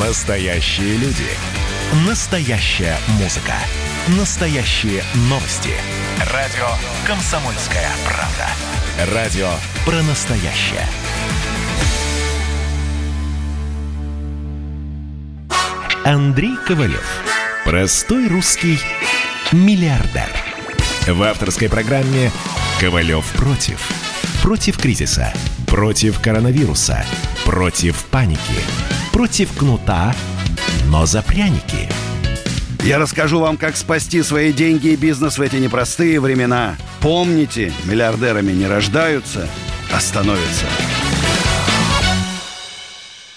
Настоящие люди. Настоящая музыка. Настоящие новости. Радио «Комсомольская правда». Радио про настоящее. Андрей Ковалев. Простой русский миллиардер. В авторской программе «Ковалев против». Против кризиса. Против коронавируса. Против паники. Против кнута, но за пряники. Я расскажу вам, как спасти свои деньги и бизнес в эти непростые времена. Помните, миллиардерами не рождаются, а становятся.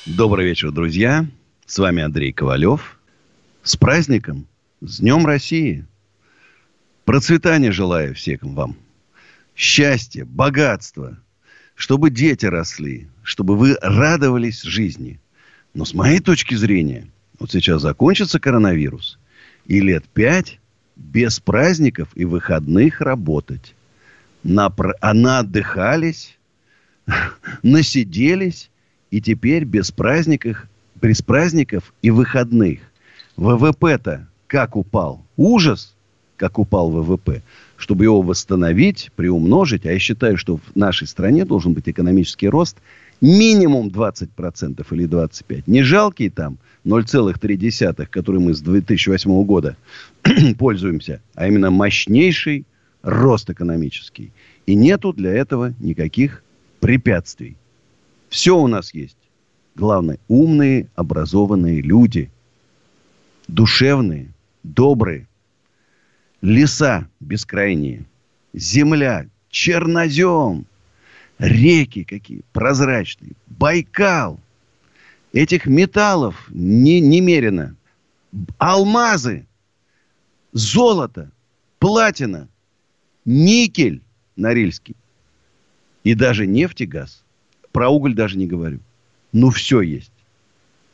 Добрый вечер, друзья. С вами Андрей Ковалев. С праздником, с Днем России. Процветания желаю всем вам. Счастья, богатства. Чтобы дети росли. Чтобы вы радовались жизни. Но с моей точки зрения, вот сейчас закончится коронавирус. И лет пять без праздников и выходных работать. На, а наотдыхались, насиделись, и теперь без праздников без праздников и выходных. ВВП-то как упал? Ужас, как упал ВВП. Чтобы его восстановить, приумножить, а я считаю, что в нашей стране должен быть экономический рост минимум 20% или 25%. Не жалкие там 0,3, которые мы с 2008 года пользуемся, а именно мощнейший рост экономический. И нету для этого никаких препятствий. Все у нас есть. Главное, умные, образованные люди. Душевные, добрые. Леса бескрайние. Земля, чернозем. Реки какие прозрачные. Байкал. Этих металлов не, немерено. Алмазы. Золото. Платина. Никель. Норильский. И даже нефть и газ. Про уголь даже не говорю. Ну, все есть.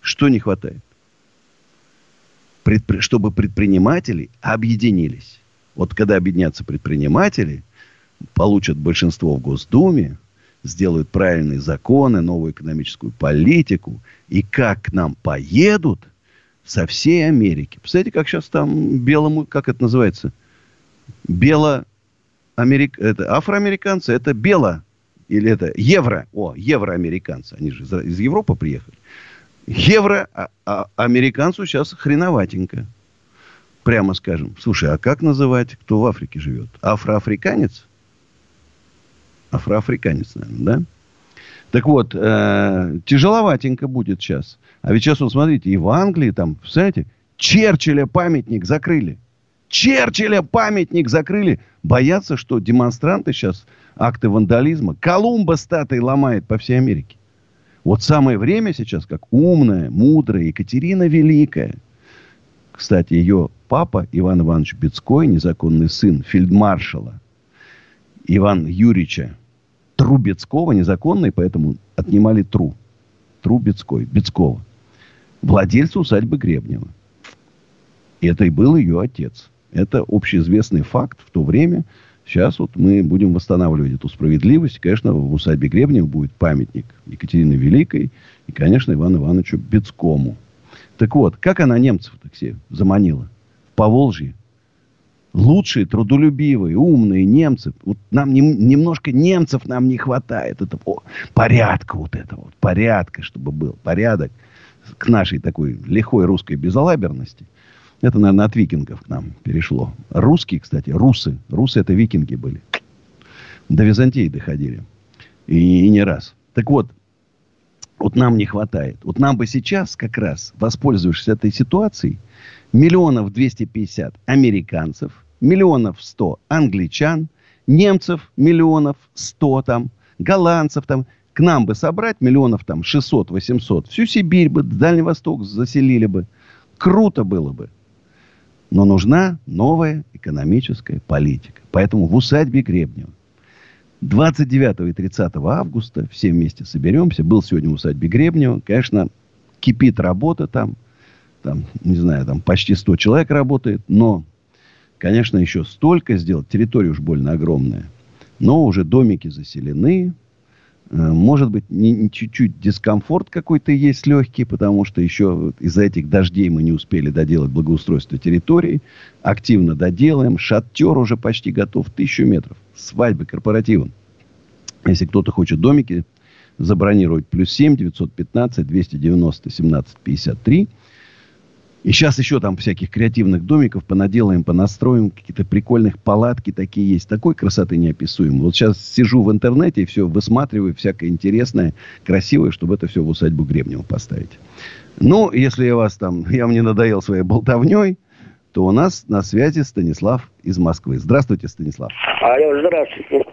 Что не хватает? Предпри... Чтобы предприниматели объединились. Вот когда объединятся предприниматели, получат большинство в Госдуме, сделают правильные законы, новую экономическую политику, и как к нам поедут со всей Америки. Представляете, как сейчас там белому, как это называется? Бело... Америк... Это афроамериканцы, это бело или это евро, о, евроамериканцы, они же из, Европы приехали. Евро, а, а сейчас хреноватенько. Прямо скажем. Слушай, а как называть, кто в Африке живет? Афроафриканец? Афроафриканец, наверное, да? Так вот, э, тяжеловатенько будет сейчас. А ведь сейчас, вот смотрите, и в Англии там, знаете, Черчилля памятник закрыли. Черчилля памятник закрыли. Боятся, что демонстранты сейчас акты вандализма. Колумба статуи ломает по всей Америке. Вот самое время сейчас, как умная, мудрая Екатерина Великая. Кстати, ее папа Иван Иванович Бецкой, незаконный сын фельдмаршала Ивана Юрьевича Трубецкого, незаконный, поэтому отнимали Тру. Трубецкой, Бецкого. Владельца усадьбы Гребнева. И это и был ее отец. Это общеизвестный факт в то время. Сейчас вот мы будем восстанавливать эту справедливость. Конечно, в усадьбе Гребнева будет памятник Екатерины Великой и, конечно, Ивану Ивановичу Бецкому. Так вот, как она немцев так все заманила? В Поволжье. Лучшие, трудолюбивые, умные немцы. Вот нам не, немножко немцев нам не хватает. Это о, порядка вот этого. Вот, порядка, чтобы был. Порядок к нашей такой лихой русской безалаберности. Это, наверное, от викингов к нам перешло. Русские, кстати, русы. Русы это викинги были. До Византии доходили. И, и не раз. Так вот, вот нам не хватает. Вот нам бы сейчас как раз, воспользовавшись этой ситуацией, миллионов 250 американцев, миллионов 100 англичан, немцев миллионов 100 там, голландцев там, к нам бы собрать миллионов там 600-800, всю Сибирь бы, Дальний Восток заселили бы. Круто было бы. Но нужна новая экономическая политика. Поэтому в усадьбе Гребнева 29 и 30 августа все вместе соберемся. Был сегодня в усадьбе Гребнева. Конечно, кипит работа там. Там, не знаю, там почти 100 человек работает. Но, конечно, еще столько сделать. Территория уж больно огромная. Но уже домики заселены. Э, может быть, не, чуть-чуть дискомфорт какой-то есть легкий, потому что еще из-за этих дождей мы не успели доделать благоустройство территории. Активно доделаем. Шатер уже почти готов. Тысячу метров. Свадьбы, корпоративом. Если кто-то хочет домики забронировать, плюс 7 915 290 17 53. И сейчас еще там всяких креативных домиков понаделаем, понастроим. Какие-то прикольных палатки такие есть. Такой красоты неописуемой. Вот сейчас сижу в интернете и все высматриваю всякое интересное, красивое, чтобы это все в усадьбу Гребнева поставить. Ну, если я вас там, я вам не надоел своей болтовней, то у нас на связи Станислав из Москвы. Здравствуйте, Станислав. Алло, здравствуйте.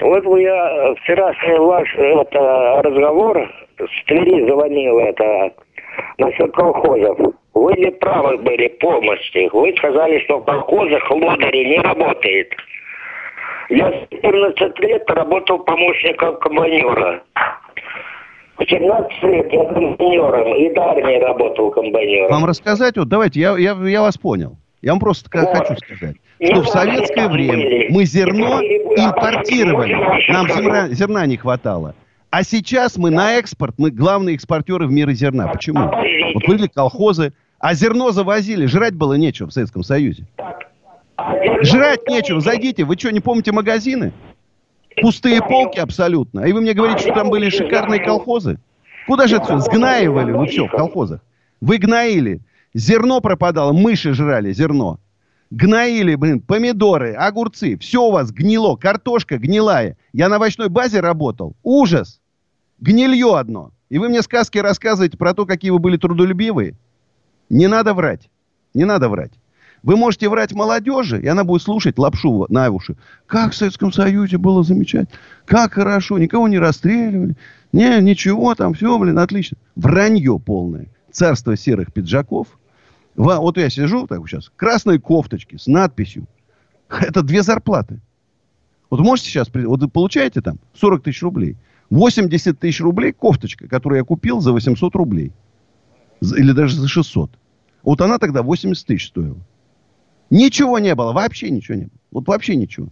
Вот я вчера ваш это, разговор с Твери звонил это насчет колхозов. Вы не правы были полностью. Вы сказали, что в колхозах лодыри не работает. Я 14 лет работал помощником комбайнера. В 17 лет я комбайнером и до армии работал комбайнером. Вам рассказать? Вот давайте, я, я, я вас понял. Я вам просто вот. хочу сказать, что в советское время мы зерно импортировали. Нам зерна, зерна не хватало. А сейчас мы на экспорт, мы главные экспортеры в мире зерна. Почему? Вот были колхозы, а зерно завозили, жрать было нечего в Советском Союзе. Жрать нечего, зайдите, вы что, не помните магазины? Пустые полки абсолютно. И вы мне говорите, что там были шикарные колхозы? Куда же это все? Сгнаивали вы все в колхозах. Вы гноили. Зерно пропадало, мыши жрали зерно. Гноили, блин, помидоры, огурцы. Все у вас гнило, картошка гнилая. Я на овощной базе работал. Ужас. Гнилье одно. И вы мне сказки рассказываете про то, какие вы были трудолюбивые. Не надо врать. Не надо врать. Вы можете врать молодежи, и она будет слушать лапшу на уши. Как в Советском Союзе было замечательно. Как хорошо, никого не расстреливали. Не, ничего там, все, блин, отлично. Вранье полное. Царство серых пиджаков. Вот я сижу так сейчас, красной кофточки с надписью. Это две зарплаты. Вот можете сейчас, вот вы получаете там 40 тысяч рублей. 80 тысяч рублей кофточка, которую я купил за 800 рублей. Или даже за 600. Вот она тогда 80 тысяч стоила. Ничего не было, вообще ничего не было. Вот вообще ничего.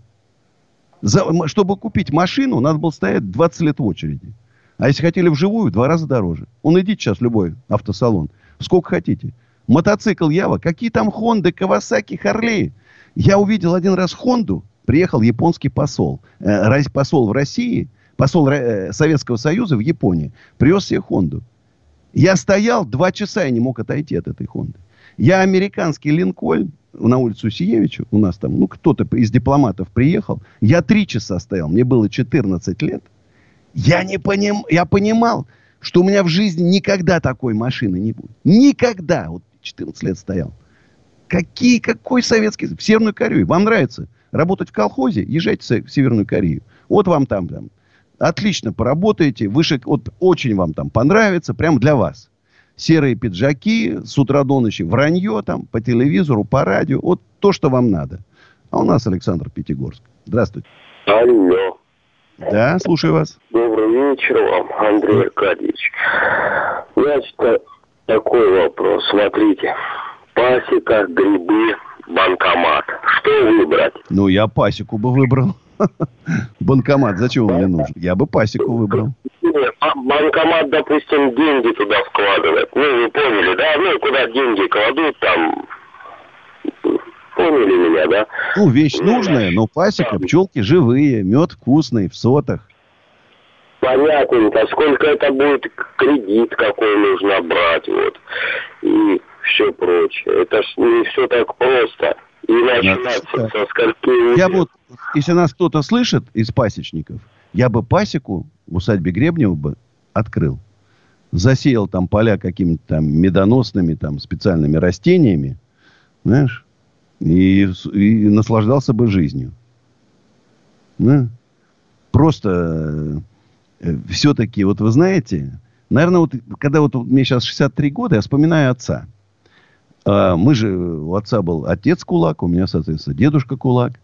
За, чтобы купить машину, надо было стоять 20 лет в очереди. А если хотели вживую, два раза дороже. Он идите сейчас любой автосалон. Сколько хотите. Мотоцикл Ява. Какие там Хонды, Кавасаки, Харли. Я увидел один раз Хонду. Приехал японский посол. Э, посол в России – посол э, Советского Союза в Японии, привез себе Хонду. Я стоял два часа и не мог отойти от этой Хонды. Я американский Линкольн на улицу Сиевича, у нас там, ну, кто-то из дипломатов приехал. Я три часа стоял, мне было 14 лет. Я не поним, я понимал, что у меня в жизни никогда такой машины не будет. Никогда. Вот 14 лет стоял. Какие, какой советский... В Северную Корею. Вам нравится работать в колхозе? Езжайте в Северную Корею. Вот вам там, там Отлично поработаете. Выше, вот очень вам там понравится. Прям для вас. Серые пиджаки, с утра до ночи вранье там, по телевизору, по радио. Вот то, что вам надо. А у нас Александр Пятигорск. Здравствуйте. Алло. Да, слушаю вас. Добрый вечер вам, Андрей Аркадьевич. Значит, такой вопрос. Смотрите. Пасека, грибы, банкомат. Что выбрать? Ну, я пасеку бы выбрал. Банкомат, зачем он мне нужен? Я бы пасеку выбрал. Нет, банкомат, допустим, деньги туда вкладывает. Ну, вы поняли, да? Ну, куда деньги кладут, там... Поняли меня, да? Ну, вещь ну, нужная, но пасека, пчелки живые, мед вкусный, в сотах. Понятненько. Сколько это будет кредит, какой нужно брать, вот. И все прочее. Это ж не все так просто. И начинаться со скольки... Я вот если нас кто-то слышит из пасечников, я бы пасеку в усадьбе Гребнева бы открыл. Засеял там поля какими-то там медоносными там специальными растениями, знаешь, и, и наслаждался бы жизнью. Да? Просто э, все-таки, вот вы знаете, наверное, вот когда вот мне сейчас 63 года, я вспоминаю отца. А мы же, у отца был отец кулак, у меня, соответственно, дедушка кулак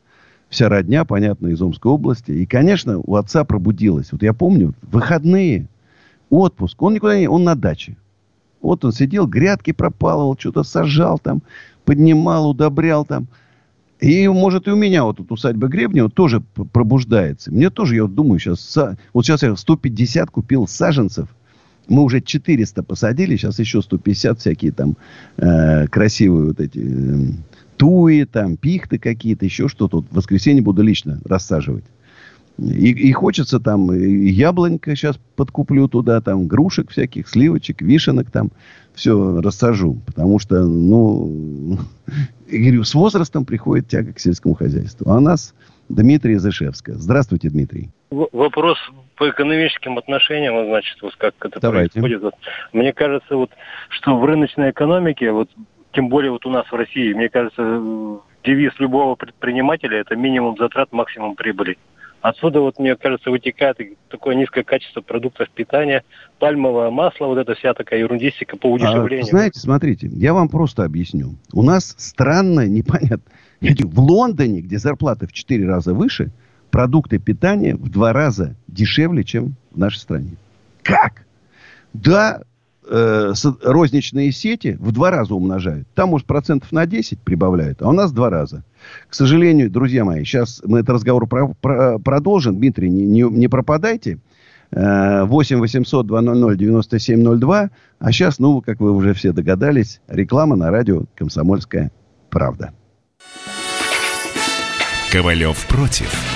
вся родня, понятно, из Омской области. И, конечно, у отца пробудилась. Вот я помню, выходные, отпуск. Он никуда не... Он на даче. Вот он сидел, грядки пропалывал, что-то сажал там, поднимал, удобрял там. И, может, и у меня вот тут усадьба Гребнева тоже пробуждается. Мне тоже, я вот думаю, сейчас... Вот сейчас я 150 купил саженцев. Мы уже 400 посадили, сейчас еще 150 всякие там э, красивые вот эти э, туи, там, пихты какие-то, еще что-то. Вот в воскресенье буду лично рассаживать. И, и хочется там и яблонька сейчас подкуплю туда, там грушек всяких, сливочек, вишенок там все рассажу. Потому что, ну, я говорю, с возрастом приходит тяга к сельскому хозяйству. А у нас Дмитрий Зашевская. Здравствуйте, Дмитрий. Вопрос по экономическим отношениям, значит, вот как это Давайте. происходит. Мне кажется, вот, что в рыночной экономике, вот, тем более вот у нас в России, мне кажется, девиз любого предпринимателя – это минимум затрат, максимум прибыли. Отсюда, вот, мне кажется, вытекает такое низкое качество продуктов питания, пальмовое масло, вот эта вся такая ерундистика по удешевлению. А, знаете, смотрите, я вам просто объясню. У нас странно, непонятно. В Лондоне, где зарплаты в 4 раза выше, продукты питания в 2 раза дешевле, чем в нашей стране. Как? Да, э, розничные сети в два раза умножают. Там, может, процентов на 10 прибавляют, а у нас в два раза. К сожалению, друзья мои, сейчас мы этот разговор про, про, продолжим. Дмитрий, не, не, не пропадайте. 8 800 200 9702. А сейчас, ну, как вы уже все догадались, реклама на радио «Комсомольская правда». Ковалев против.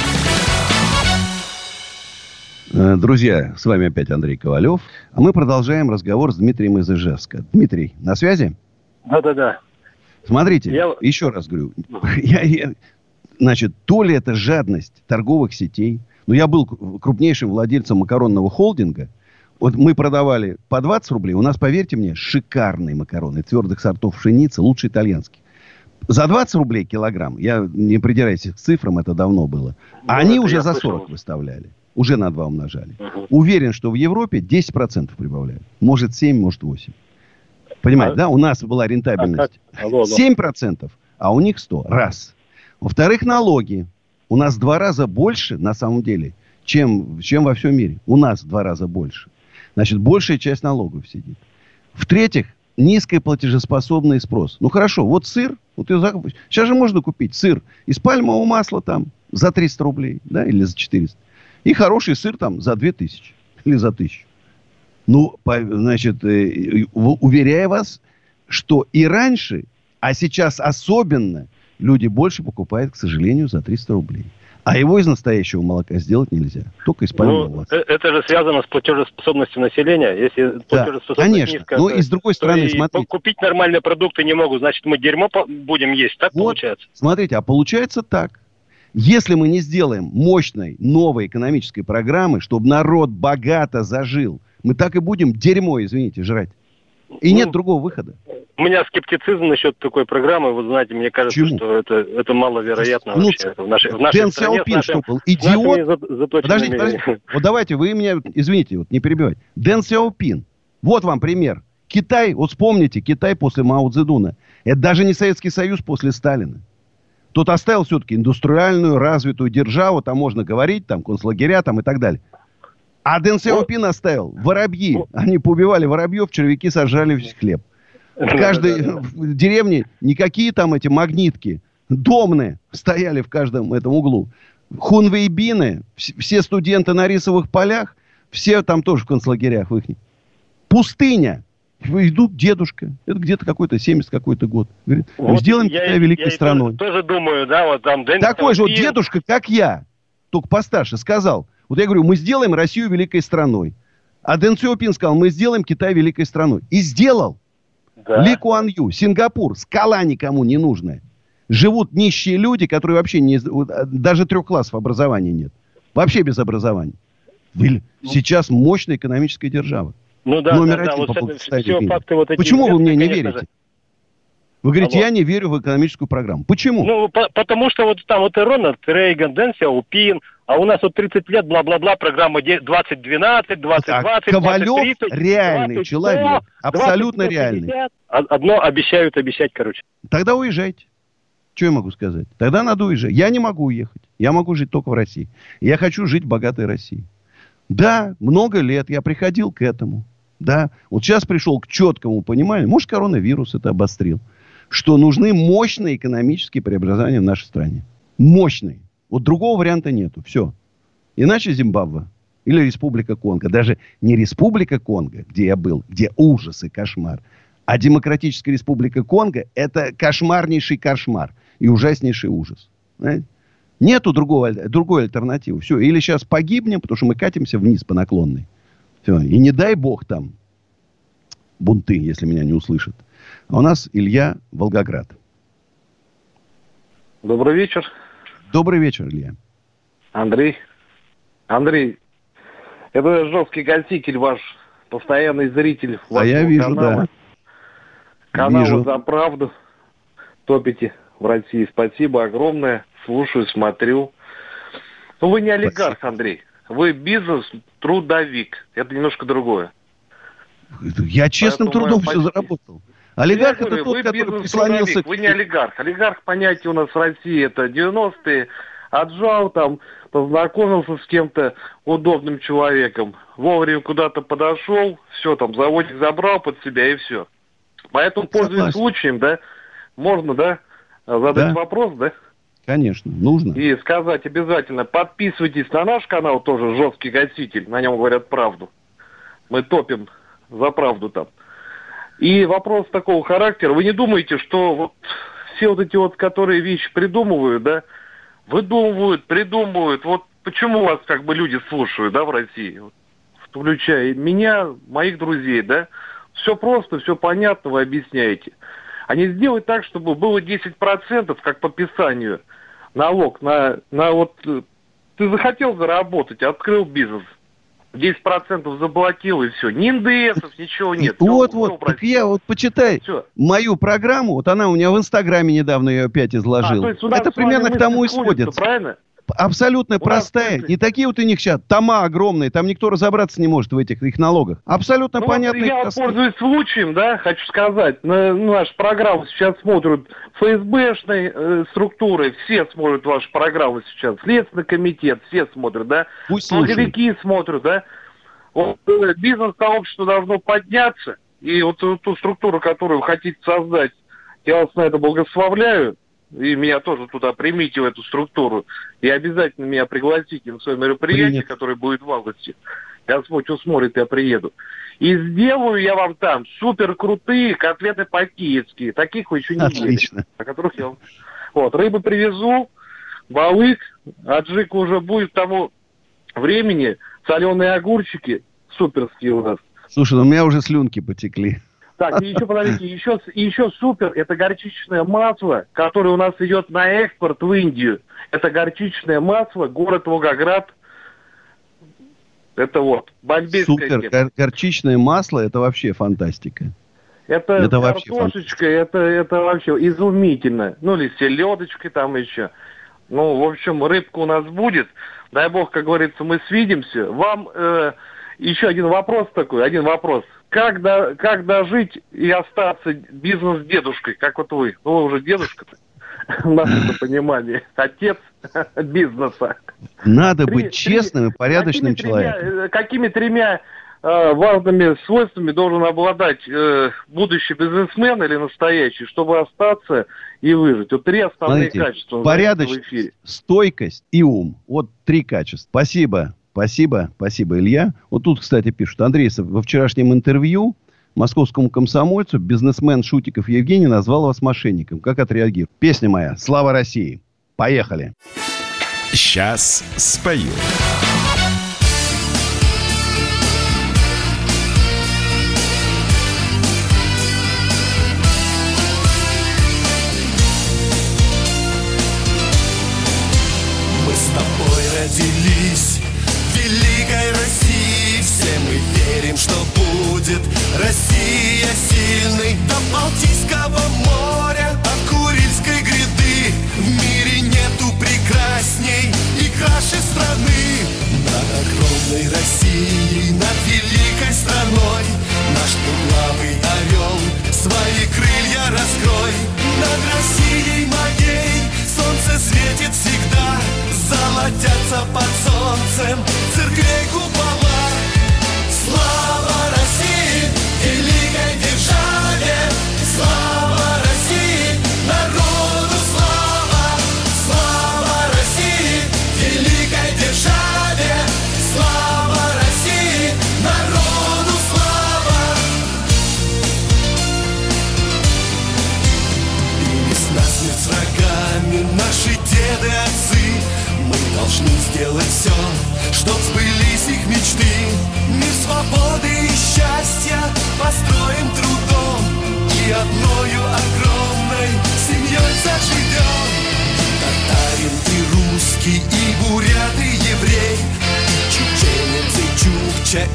Э, друзья, с вами опять Андрей Ковалев. А мы продолжаем разговор с Дмитрием из Ижевска. Дмитрий, на связи? Да-да-да. Смотрите, я... еще раз говорю, я, я, Значит, то ли это жадность торговых сетей. Но я был крупнейшим владельцем макаронного холдинга. Вот мы продавали по 20 рублей. У нас, поверьте мне, шикарные макароны твердых сортов пшеницы, лучше итальянских. За 20 рублей килограмм, я не придираюсь к цифрам, это давно было. А они уже за 40 слышал. выставляли. Уже на 2 умножали. Угу. Уверен, что в Европе 10% прибавляют. Может 7, может 8. Понимаете, а, да? У нас была рентабельность а алло, алло. 7%, а у них 100. Раз. Во-вторых, налоги. У нас в два раза больше, на самом деле, чем, чем во всем мире. У нас в два раза больше. Значит, большая часть налогов сидит. В-третьих, низкий платежеспособный спрос. Ну, хорошо, вот сыр. Вот Сейчас же можно купить сыр из пальмового масла там за 300 рублей, да, или за 400. И хороший сыр там за 2000 или за 1000. Ну, по, значит, э, уверяю вас, что и раньше, а сейчас особенно – люди больше покупают, к сожалению, за 300 рублей. А его из настоящего молока сделать нельзя. Только из пальмового ну, молока. Э, это же связано с платежеспособностью населения. Если платежеспособность да, конечно. низкая, Но и с другой стороны, смотрите. Купить нормальные продукты не могут, значит, мы дерьмо будем есть. Так вот, получается? Смотрите, а получается так. Если мы не сделаем мощной новой экономической программы, чтобы народ богато зажил, мы так и будем дерьмо, извините, жрать. И ну, нет другого выхода. У меня скептицизм насчет такой программы. Вы знаете, мне кажется, Почему? что это, это маловероятно ну, вообще. В нашей, в нашей Дэн стране Сяопин нашим, что был? Идиот? Подождите, подождите. Вот давайте, вы меня, извините, вот не перебивайте. Дэн Сяопин. Вот вам пример. Китай, вот вспомните, Китай после Мао Цзэдуна. Это даже не Советский Союз после Сталина. Тот оставил все-таки индустриальную, развитую державу, там можно говорить, там концлагеря там и так далее. А Дэн Сяопин оставил воробьи. Они поубивали воробьев, червяки сожрали весь хлеб. В каждой деревне никакие там эти магнитки. Домны стояли в каждом этом углу. Хунвейбины, все студенты на рисовых полях, все там тоже в концлагерях в их. Пустыня. Идут дедушка. Это где-то какой-то 70 какой-то год. Говорит, вот сделаем я, Китай великой я страной. Тоже, тоже думаю, да, вот там... Такой же вот дедушка, как я, только постарше, сказал, Вот я говорю, мы сделаем Россию великой страной. А Дэн Сяопин сказал, мы сделаем Китай великой страной. И сделал. Да. Ли Куан Ю, Сингапур, скала никому не нужная. Живут нищие люди, которые вообще не... Даже трех классов образования нет. Вообще без образования. Ну. сейчас мощная экономическая держава. Ну да, Номер да, один да, по вот все факты вот эти Почему вы мне не верите? Же. Вы говорите, а вот. я не верю в экономическую программу. Почему? Ну, по потому что вот там вот и Рональд Рейган, Дэн Сяопин, а у нас вот 30 лет, бла-бла-бла, программа 2012, 2020, так, Ковалев 2030, реальный 20, человек, абсолютно 20, реальный. Одно обещают обещать, короче. Тогда уезжайте. Что я могу сказать? Тогда надо уезжать. Я не могу уехать. Я могу жить только в России. Я хочу жить в богатой России. Да, много лет я приходил к этому. Да, вот сейчас пришел к четкому пониманию. Может, коронавирус это обострил что нужны мощные экономические преобразования в нашей стране. Мощные. Вот другого варианта нету. Все. Иначе Зимбабве или Республика Конго. Даже не Республика Конго, где я был, где ужас и кошмар, а Демократическая Республика Конго – это кошмарнейший кошмар и ужаснейший ужас. Знаете? Нету другого, другой альтернативы. Все. Или сейчас погибнем, потому что мы катимся вниз по наклонной. Все. И не дай бог там бунты, если меня не услышат. А у нас Илья Волгоград. Добрый вечер. Добрый вечер, Илья. Андрей. Андрей, это жесткий гаситель ваш, постоянный зритель. А я вижу, канала. да. Канал вижу. «За правду» топите в России. Спасибо огромное. Слушаю, смотрю. Ну, вы не олигарх, Спасибо. Андрей. Вы бизнес-трудовик. Это немножко другое. Я честным Поэтому трудом все заработал. Олигарх это говорю, тот, который прислонился... Вы не олигарх. Олигарх понятие у нас в России это 90-е. Отжал там, познакомился с кем-то удобным человеком. Вовремя куда-то подошел, все там, заводик забрал под себя и все. Поэтому, пользуясь случаем, да, можно, да, задать да. вопрос, да? Конечно, нужно. И сказать обязательно, подписывайтесь на наш канал, тоже жесткий гаситель, на нем говорят правду. Мы топим за правду там. И вопрос такого характера. Вы не думаете, что вот все вот эти вот, которые вещи придумывают, да, выдумывают, придумывают. Вот почему вас как бы люди слушают, да, в России? Включая меня, моих друзей, да. Все просто, все понятно, вы объясняете. А не сделать так, чтобы было 10%, как по Писанию, налог на, на вот... Э, ты захотел заработать, открыл бизнес – 10% заблокил и все. Ни НДСов, ничего нет. Вот, вот. Так я вот почитай все. мою программу. Вот она у меня в Инстаграме недавно ее опять изложил. А, Это примерно к тому и сводится. Правильно? Абсолютно простая. Не такие вот у них сейчас тома огромные, там никто разобраться не может в этих их налогах. Абсолютно ну, понятно. Я простые. пользуюсь случаем, да, хочу сказать. На, нашу программу сейчас смотрят ФСБшные э, структуры, все смотрят вашу программу сейчас. Следственный комитет, все смотрят, да. Пусть Налоговики смотрят, да. Вот, э, бизнес-сообщество должно подняться. И вот ту структуру, которую вы хотите создать, я вас на это благословляю и меня тоже туда примите в эту структуру, и обязательно меня пригласите на свое мероприятие, Принят. которое будет в августе. Господь усмотрит, я приеду. И сделаю я вам там супер крутые котлеты по-киевски. Таких вы еще не Отлично. видели. О которых я вам... Вот, рыбу привезу, балык, аджик уже будет к тому времени, соленые огурчики суперские у нас. Слушай, ну у меня уже слюнки потекли. Так, и еще, подождите, еще, еще супер, это горчичное масло, которое у нас идет на экспорт в Индию. Это горчичное масло, город Волгоград. Это вот, бомбейское. Супер, гор- горчичное масло, это вообще фантастика. Это, это картошечка, это, это вообще изумительно. Ну, или селедочкой там еще. Ну, в общем, рыбка у нас будет. Дай бог, как говорится, мы свидимся. Вам э, еще один вопрос такой, один вопрос – как, до, как дожить и остаться бизнес-дедушкой, как вот вы? Ну, вы уже дедушка-то, в нашем понимании, отец бизнеса. Надо три, быть честным три, и порядочным какими человеком. Тремя, какими тремя э, важными свойствами должен обладать э, будущий бизнесмен или настоящий, чтобы остаться и выжить? Вот три основные Смотрите, качества. Порядочность, стойкость и ум. Вот три качества. Спасибо. Спасибо, спасибо, Илья. Вот тут, кстати, пишут. Андрей, во вчерашнем интервью московскому комсомольцу бизнесмен Шутиков Евгений назвал вас мошенником. Как отреагировал? Песня моя «Слава России». Поехали. Сейчас спою. Россия сильной До Балтийского моря, от Курильской гряды. В мире нету прекрасней и краше страны. Над огромной Россией, над великой страной Наш двуглавый орел свои крылья раскрой. Над Россией моей солнце светит всегда Золотятся под солнцем церквей купола должны сделать все, чтоб сбылись их мечты. Мир свободы и счастья построим трудом И одною огромной семьей заживем Татарин и русский, и бурят, и еврей чеченец, и чукча,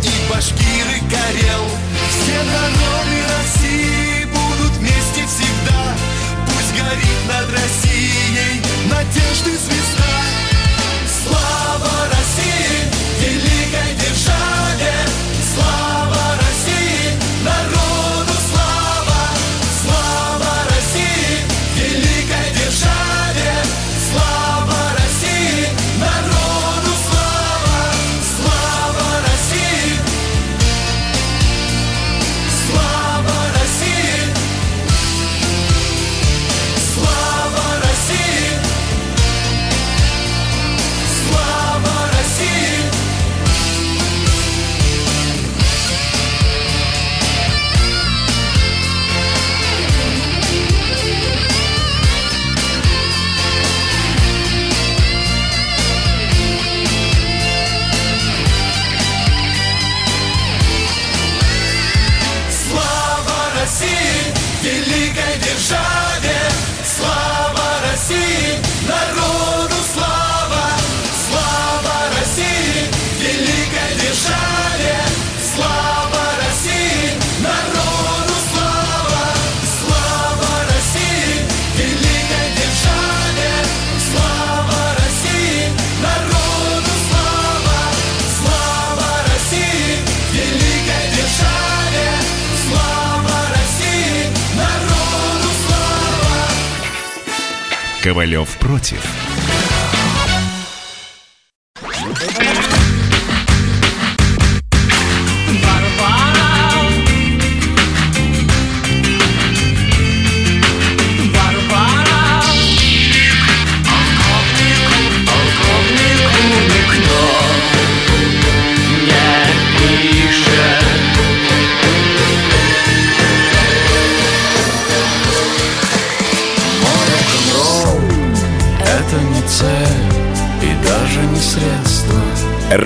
Ковалев против.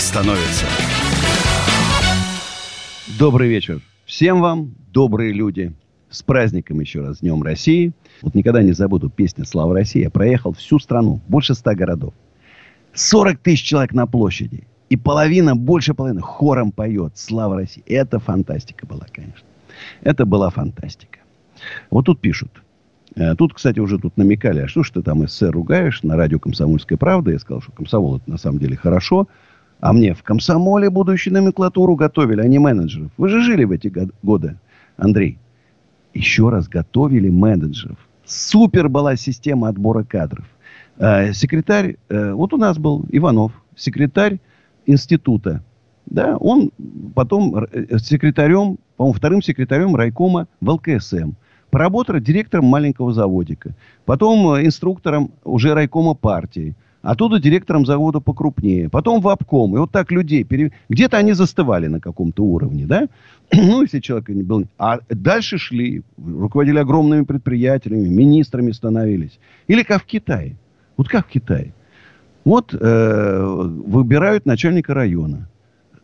становятся. Добрый вечер. Всем вам, добрые люди. С праздником еще раз, Днем России. Вот никогда не забуду песню «Слава России». Я проехал всю страну, больше ста городов. 40 тысяч человек на площади. И половина, больше половины хором поет «Слава России». Это фантастика была, конечно. Это была фантастика. Вот тут пишут. Э, Тут, кстати, уже тут намекали, а что ж ты там СССР ругаешь на радио «Комсомольская правда»? Я сказал, что комсомол это на самом деле хорошо. А мне в комсомоле будущую номенклатуру готовили, а не менеджеров. Вы же жили в эти год- годы, Андрей. Еще раз готовили менеджеров. Супер была система отбора кадров. Э, секретарь, э, вот у нас был Иванов, секретарь института. Да, он потом э, секретарем, по-моему, вторым секретарем райкома в ЛКСМ. Поработал директором маленького заводика. Потом э, инструктором уже райкома партии. Оттуда директором завода покрупнее. Потом в обком. И вот так людей... Пере... Где-то они застывали на каком-то уровне, да? ну, если человек не был... А дальше шли. Руководили огромными предприятиями, министрами становились. Или как в Китае. Вот как в Китае. Вот э, выбирают начальника района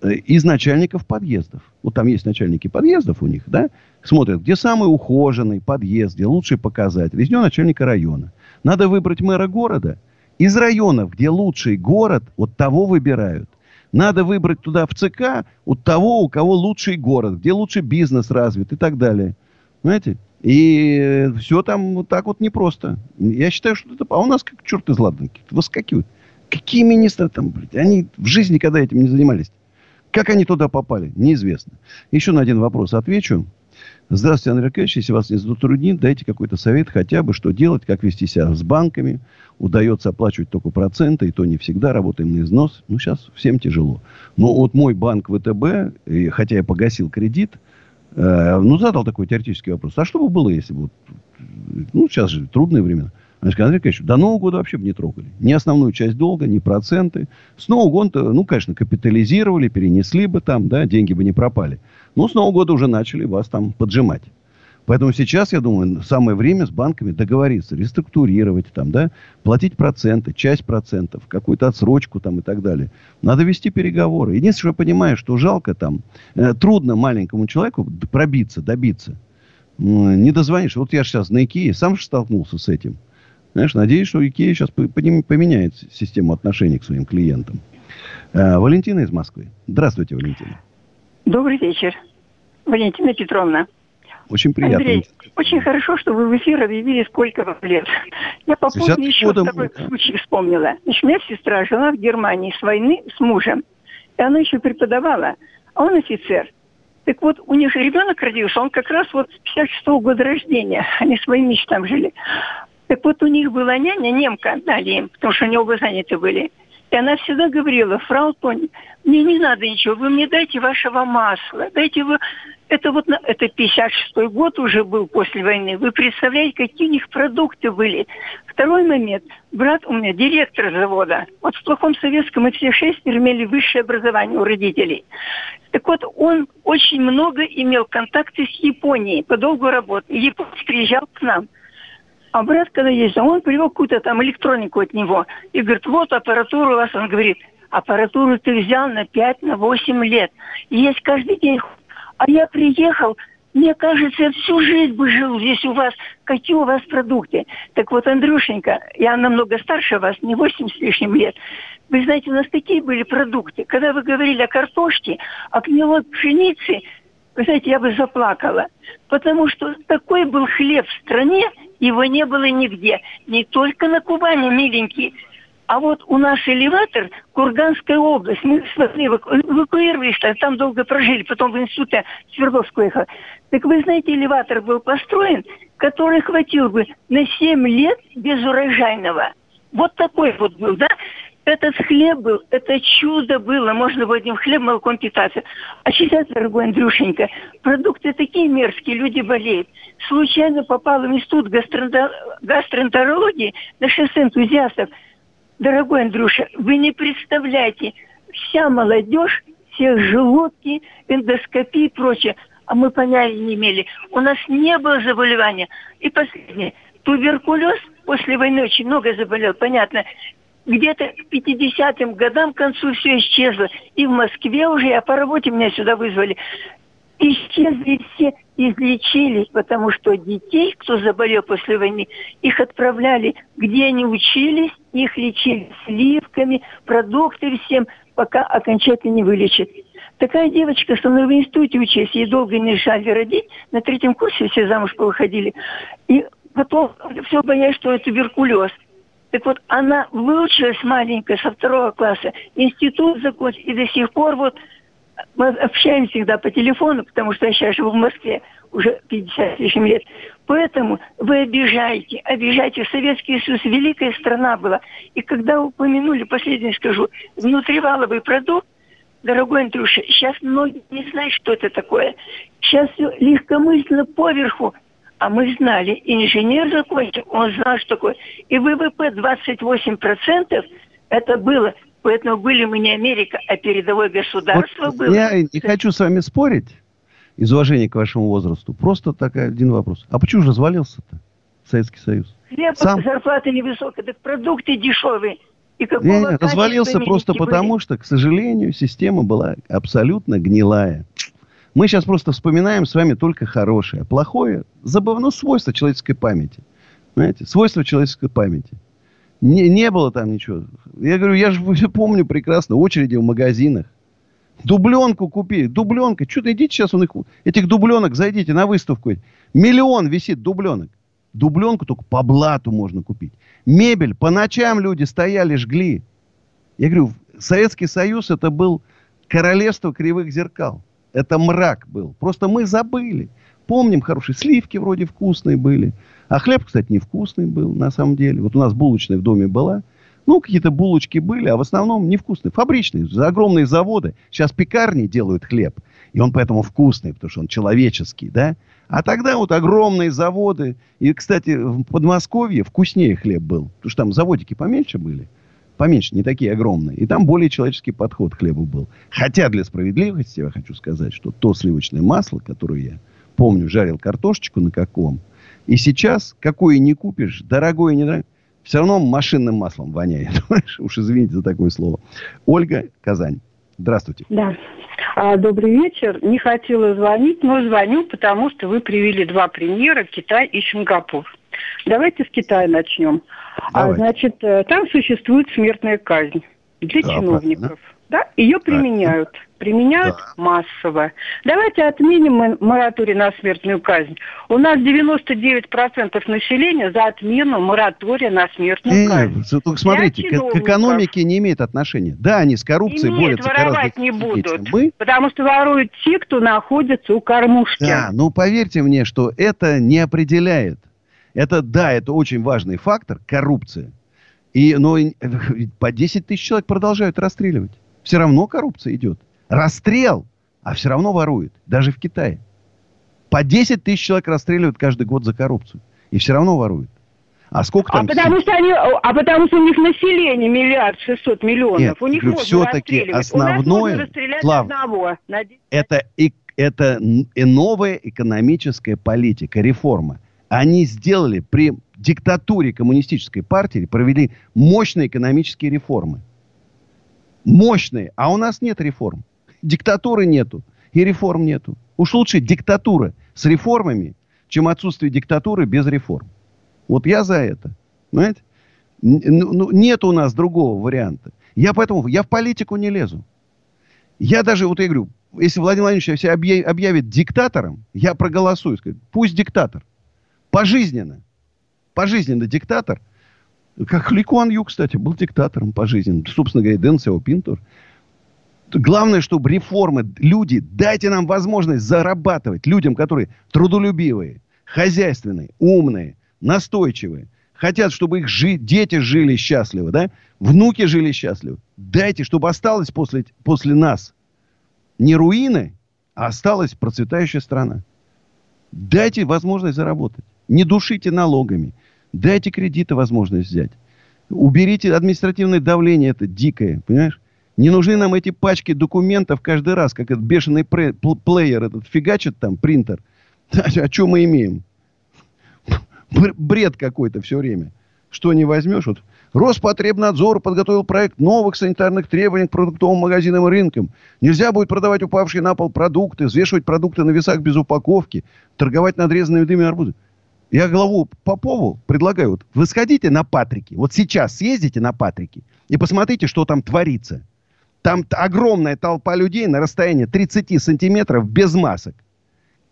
э, из начальников подъездов. Вот там есть начальники подъездов у них, да? Смотрят, где самый ухоженный подъезд, где лучший показатель. Из него начальника района. Надо выбрать мэра города. Из районов, где лучший город, вот того выбирают. Надо выбрать туда в ЦК вот того, у кого лучший город, где лучше бизнес развит и так далее. Понимаете? И все там вот так вот непросто. Я считаю, что это... А у нас как черт из ладанки. Выскакивают. Какие министры там, блядь? Они в жизни никогда этим не занимались. Как они туда попали? Неизвестно. Еще на один вопрос отвечу. Здравствуйте, Андрей Аркадьевич. Если вас не затруднит, дайте какой-то совет хотя бы, что делать, как вести себя с банками. Удается оплачивать только проценты, и то не всегда. Работаем на износ. Ну, сейчас всем тяжело. Но вот мой банк ВТБ, и, хотя я погасил кредит, э, ну, задал такой теоретический вопрос. А что бы было, если бы... Ну, сейчас же трудные времена. Они сказали, Андрей Аркадьевич, до Нового года вообще бы не трогали. Ни основную часть долга, ни проценты. С Нового года, ну, конечно, капитализировали, перенесли бы там, да, деньги бы не пропали. Ну, с Нового года уже начали вас там поджимать. Поэтому сейчас, я думаю, самое время с банками договориться, реструктурировать там, да, платить проценты, часть процентов, какую-то отсрочку там и так далее. Надо вести переговоры. Единственное, что я понимаю, что жалко там, э, трудно маленькому человеку пробиться, добиться. Не дозвонишь. Вот я сейчас на Икее сам же столкнулся с этим. Знаешь, надеюсь, что Икея сейчас поменяет систему отношений к своим клиентам. Э, Валентина из Москвы. Здравствуйте, Валентина. Добрый вечер. Валентина Петровна. Очень приятно. Андрей, очень хорошо, что вы в эфир объявили, сколько вам лет. Я по поводу еще такой да. случай вспомнила. Значит, у меня сестра жила в Германии с войны с мужем. И она еще преподавала. А он офицер. Так вот, у них ребенок родился, он как раз вот с 56-го года рождения. Они своим мечтам жили. Так вот, у них была няня, немка, дали им, потому что они оба заняты были. И она всегда говорила, фрау Тони, мне не надо ничего, вы мне дайте вашего масла, дайте вы... Это вот это 56-й год уже был после войны. Вы представляете, какие у них продукты были. Второй момент. Брат у меня директор завода. Вот в плохом советском мы все шестеро имели высшее образование у родителей. Так вот, он очень много имел контакты с Японией, по долгу работы. Японец приезжал к нам – а брат, когда ездил, он привел какую-то там электронику от него. И говорит, вот аппаратура у вас. Он говорит, аппаратуру ты взял на 5, на 8 лет. Есть каждый день. А я приехал, мне кажется, я всю жизнь бы жил здесь у вас. Какие у вас продукты? Так вот, Андрюшенька, я намного старше вас, не 8 с лишним лет. Вы знаете, у нас такие были продукты. Когда вы говорили о картошке, о гнилой пшенице, вы знаете, я бы заплакала. Потому что такой был хлеб в стране, его не было нигде. Не только на Кубани, миленький. А вот у нас элеватор, Курганская область, мы эвакуировались, там долго прожили, потом в институте Свердловск уехал. Так вы знаете, элеватор был построен, который хватил бы на 7 лет без урожайного. Вот такой вот был, да? Этот хлеб был, это чудо было, можно было одним хлеб молоком питаться. А сейчас, дорогой Андрюшенька, продукты такие мерзкие, люди болеют. Случайно попал в институт гастроэнтерологии на шоссе энтузиастов. Дорогой Андрюша, вы не представляете, вся молодежь, все желудки, эндоскопии и прочее, а мы понятия не имели. У нас не было заболевания. И последнее. Туберкулез после войны очень много заболел, понятно где-то к 50-м годам к концу все исчезло. И в Москве уже, а по работе меня сюда вызвали. Исчезли все, излечились, потому что детей, кто заболел после войны, их отправляли, где они учились, их лечили сливками, продукты всем, пока окончательно не вылечат. Такая девочка со мной в институте училась, ей долго не решали родить, на третьем курсе все замуж повыходили. И потом все боялись, что это туберкулез. Так вот, она выучилась маленькая со второго класса, институт закончил, и до сих пор вот мы общаемся всегда по телефону, потому что я сейчас живу в Москве уже 50 с лишним лет. Поэтому вы обижаете, обижаете. Советский Союз великая страна была. И когда упомянули, последнее скажу, внутриваловый продукт, дорогой Андрюша, сейчас многие не знают, что это такое. Сейчас все легкомысленно поверху а мы знали, инженер закончил, он знал, что такое. И ВВП 28%, Это было. Поэтому были мы не Америка, а передовое государство вот было. Я не хочу с вами спорить из уважения к вашему возрасту. Просто такой один вопрос. А почему же развалился-то Советский Союз? Хлеб, Сам... зарплата невысокая, так продукты дешевые. И не, не, развалился просто потому, были. что, к сожалению, система была абсолютно гнилая. Мы сейчас просто вспоминаем с вами только хорошее. Плохое забавно свойство человеческой памяти. Знаете, свойство человеческой памяти. Не, не было там ничего. Я говорю, я же помню прекрасно очереди в магазинах. Дубленку купи. Дубленка. Что-то идите сейчас у них... Этих дубленок зайдите на выставку. Миллион висит дубленок. Дубленку только по блату можно купить. Мебель. По ночам люди стояли, жгли. Я говорю, Советский Союз это был королевство кривых зеркал. Это мрак был. Просто мы забыли. Помним хорошие сливки вроде вкусные были. А хлеб, кстати, невкусный был на самом деле. Вот у нас булочная в доме была. Ну, какие-то булочки были, а в основном невкусные. Фабричные, за огромные заводы. Сейчас пекарни делают хлеб. И он поэтому вкусный, потому что он человеческий, да? А тогда вот огромные заводы. И, кстати, в Подмосковье вкуснее хлеб был. Потому что там заводики поменьше были. Поменьше, не такие огромные. И там более человеческий подход к хлебу был. Хотя для справедливости я хочу сказать, что то сливочное масло, которое я помню, жарил картошечку на каком, и сейчас, какое не купишь, дорогое, не дорогое, все равно машинным маслом воняет. Уж извините за такое слово. Ольга, Казань. Здравствуйте. Да. А, добрый вечер. Не хотела звонить, но звоню, потому что вы привели два примера, Китай и Сингапур. Давайте с Китая начнем. А, значит, э, там существует смертная казнь для да, чиновников. Правильно. Да, ее применяют. Применяют да. массово. Давайте отменим мораторий на смертную казнь. У нас 99% населения за отмену моратория на смертную казнь. Только смотрите, к, к экономике не имеет отношения. Да, они с коррупцией Имеет, борются воровать не будут, мы. потому что воруют те, кто находится у кормушки. Да, ну поверьте мне, что это не определяет. Это, да, это очень важный фактор, коррупция. И, но по 10 тысяч человек продолжают расстреливать. Все равно коррупция идет. Расстрел, а все равно ворует. Даже в Китае. По 10 тысяч человек расстреливают каждый год за коррупцию. И все равно воруют. А сколько там... А потому, что они, а потому что у них население миллиард шестьсот миллионов. Нет, у них можно все-таки основное... Слав, это, и, это новая экономическая политика, реформа. Они сделали при диктатуре коммунистической партии, провели мощные экономические реформы. Мощные. А у нас нет реформ. Диктатуры нету. И реформ нету. Уж лучше диктатура с реформами, чем отсутствие диктатуры без реформ. Вот я за это. Понимаете? Ну, ну, нет у нас другого варианта. Я поэтому, я в политику не лезу. Я даже, вот я говорю, если Владимир Владимирович себя объявит диктатором, я проголосую. Скажу, пусть диктатор. Пожизненно. Пожизненно диктатор. Как Ли Куан Ю, кстати, был диктатором пожизненно. Собственно говоря, Дэн Сяопин Главное, чтобы реформы, люди, дайте нам возможность зарабатывать людям, которые трудолюбивые, хозяйственные, умные, настойчивые, хотят, чтобы их жи- дети жили счастливо, да? внуки жили счастливо. Дайте, чтобы осталось после, после нас не руины, а осталась процветающая страна. Дайте возможность заработать. Не душите налогами. Дайте кредиты возможность взять. Уберите административное давление, это дикое, понимаешь? Не нужны нам эти пачки документов каждый раз, как этот бешеный плеер этот фигачит там, принтер. А, а что мы имеем? Бред какой-то все время. Что не возьмешь? Вот Роспотребнадзор подготовил проект новых санитарных требований к продуктовым магазинам и рынкам. Нельзя будет продавать упавшие на пол продукты, взвешивать продукты на весах без упаковки, торговать надрезанными дыми арбузы. Я главу Попову предлагаю, вот вы сходите на Патрики, вот сейчас съездите на Патрики и посмотрите, что там творится. Там огромная толпа людей на расстоянии 30 сантиметров без масок.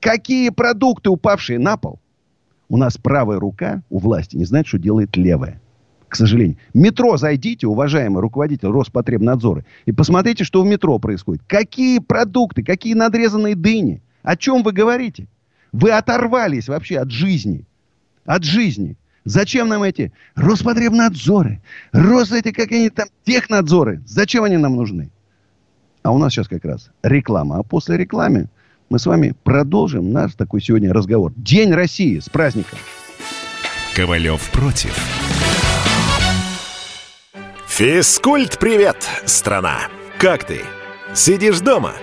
Какие продукты, упавшие на пол? У нас правая рука у власти не знает, что делает левая. К сожалению. метро зайдите, уважаемый руководитель Роспотребнадзора, и посмотрите, что в метро происходит. Какие продукты, какие надрезанные дыни. О чем вы говорите? Вы оторвались вообще от жизни. От жизни. Зачем нам эти Роспотребнадзоры? Рос эти какие-нибудь там технадзоры? Зачем они нам нужны? А у нас сейчас как раз реклама. А после рекламы мы с вами продолжим наш такой сегодня разговор. День России с праздником. Ковалев против. Физкульт-привет, страна! Как ты? Сидишь дома?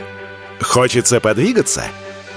Хочется подвигаться?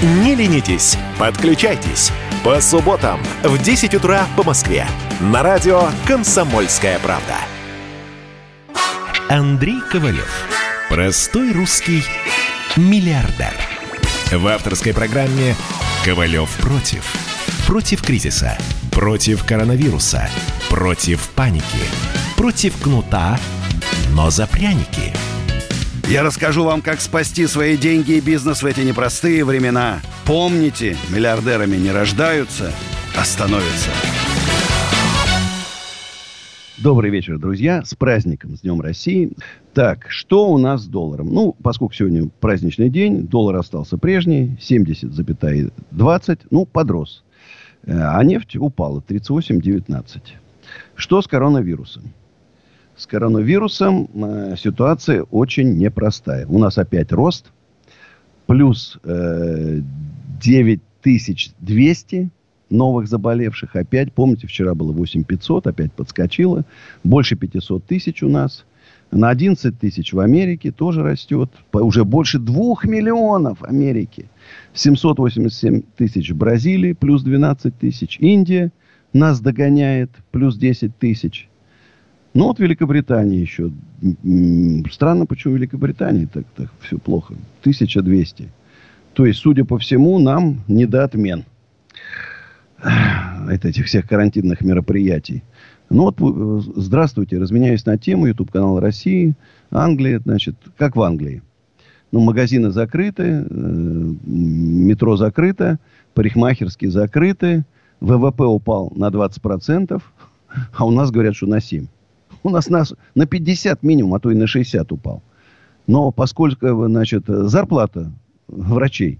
Не ленитесь, подключайтесь. По субботам в 10 утра по Москве. На радио «Комсомольская правда». Андрей Ковалев. Простой русский миллиардер. В авторской программе «Ковалев против». Против кризиса. Против коронавируса. Против паники. Против кнута, но за пряники – я расскажу вам, как спасти свои деньги и бизнес в эти непростые времена. Помните, миллиардерами не рождаются, а становятся. Добрый вечер, друзья. С праздником, с Днем России. Так, что у нас с долларом? Ну, поскольку сегодня праздничный день, доллар остался прежний, 70,20, ну, подрос. Э, а нефть упала 38,19. Что с коронавирусом? С коронавирусом э, ситуация очень непростая. У нас опять рост. Плюс э, 9200 новых заболевших. Опять, помните, вчера было 8500, опять подскочило. Больше 500 тысяч у нас. На 11 тысяч в Америке тоже растет. Уже больше 2 миллионов в Америке. 787 тысяч в Бразилии, плюс 12 тысяч. Индия нас догоняет, плюс 10 тысяч. Ну, вот Великобритания еще. Странно, почему Великобритании так, так все плохо. 1200. То есть, судя по всему, нам не до отмен это этих всех карантинных мероприятий. Ну вот, э, здравствуйте, разменяюсь на тему, YouTube канал России, Англия, значит, как в Англии. Ну, магазины закрыты, э, метро закрыто, парикмахерские закрыты, ВВП упал на 20%, а у нас говорят, что на 7%. У нас, нас на 50 минимум, а то и на 60 упал. Но поскольку, значит, зарплата врачей,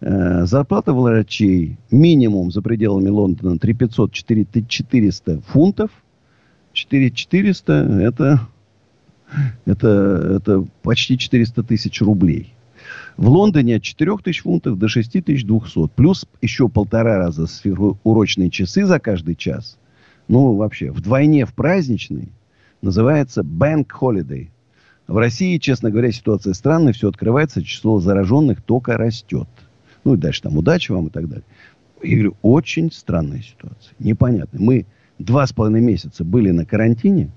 э, зарплата врачей минимум за пределами Лондона 3500 4400 фунтов. 4400 это, это, это почти 400 тысяч рублей. В Лондоне от 4 тысяч фунтов до 6200. Плюс еще полтора раза урочные часы за каждый час – ну, вообще, вдвойне в праздничный, называется Bank Holiday. В России, честно говоря, ситуация странная, все открывается, число зараженных только растет. Ну и дальше там удачи вам и так далее. Я говорю, очень странная ситуация. Непонятно. Мы два с половиной месяца были на карантине.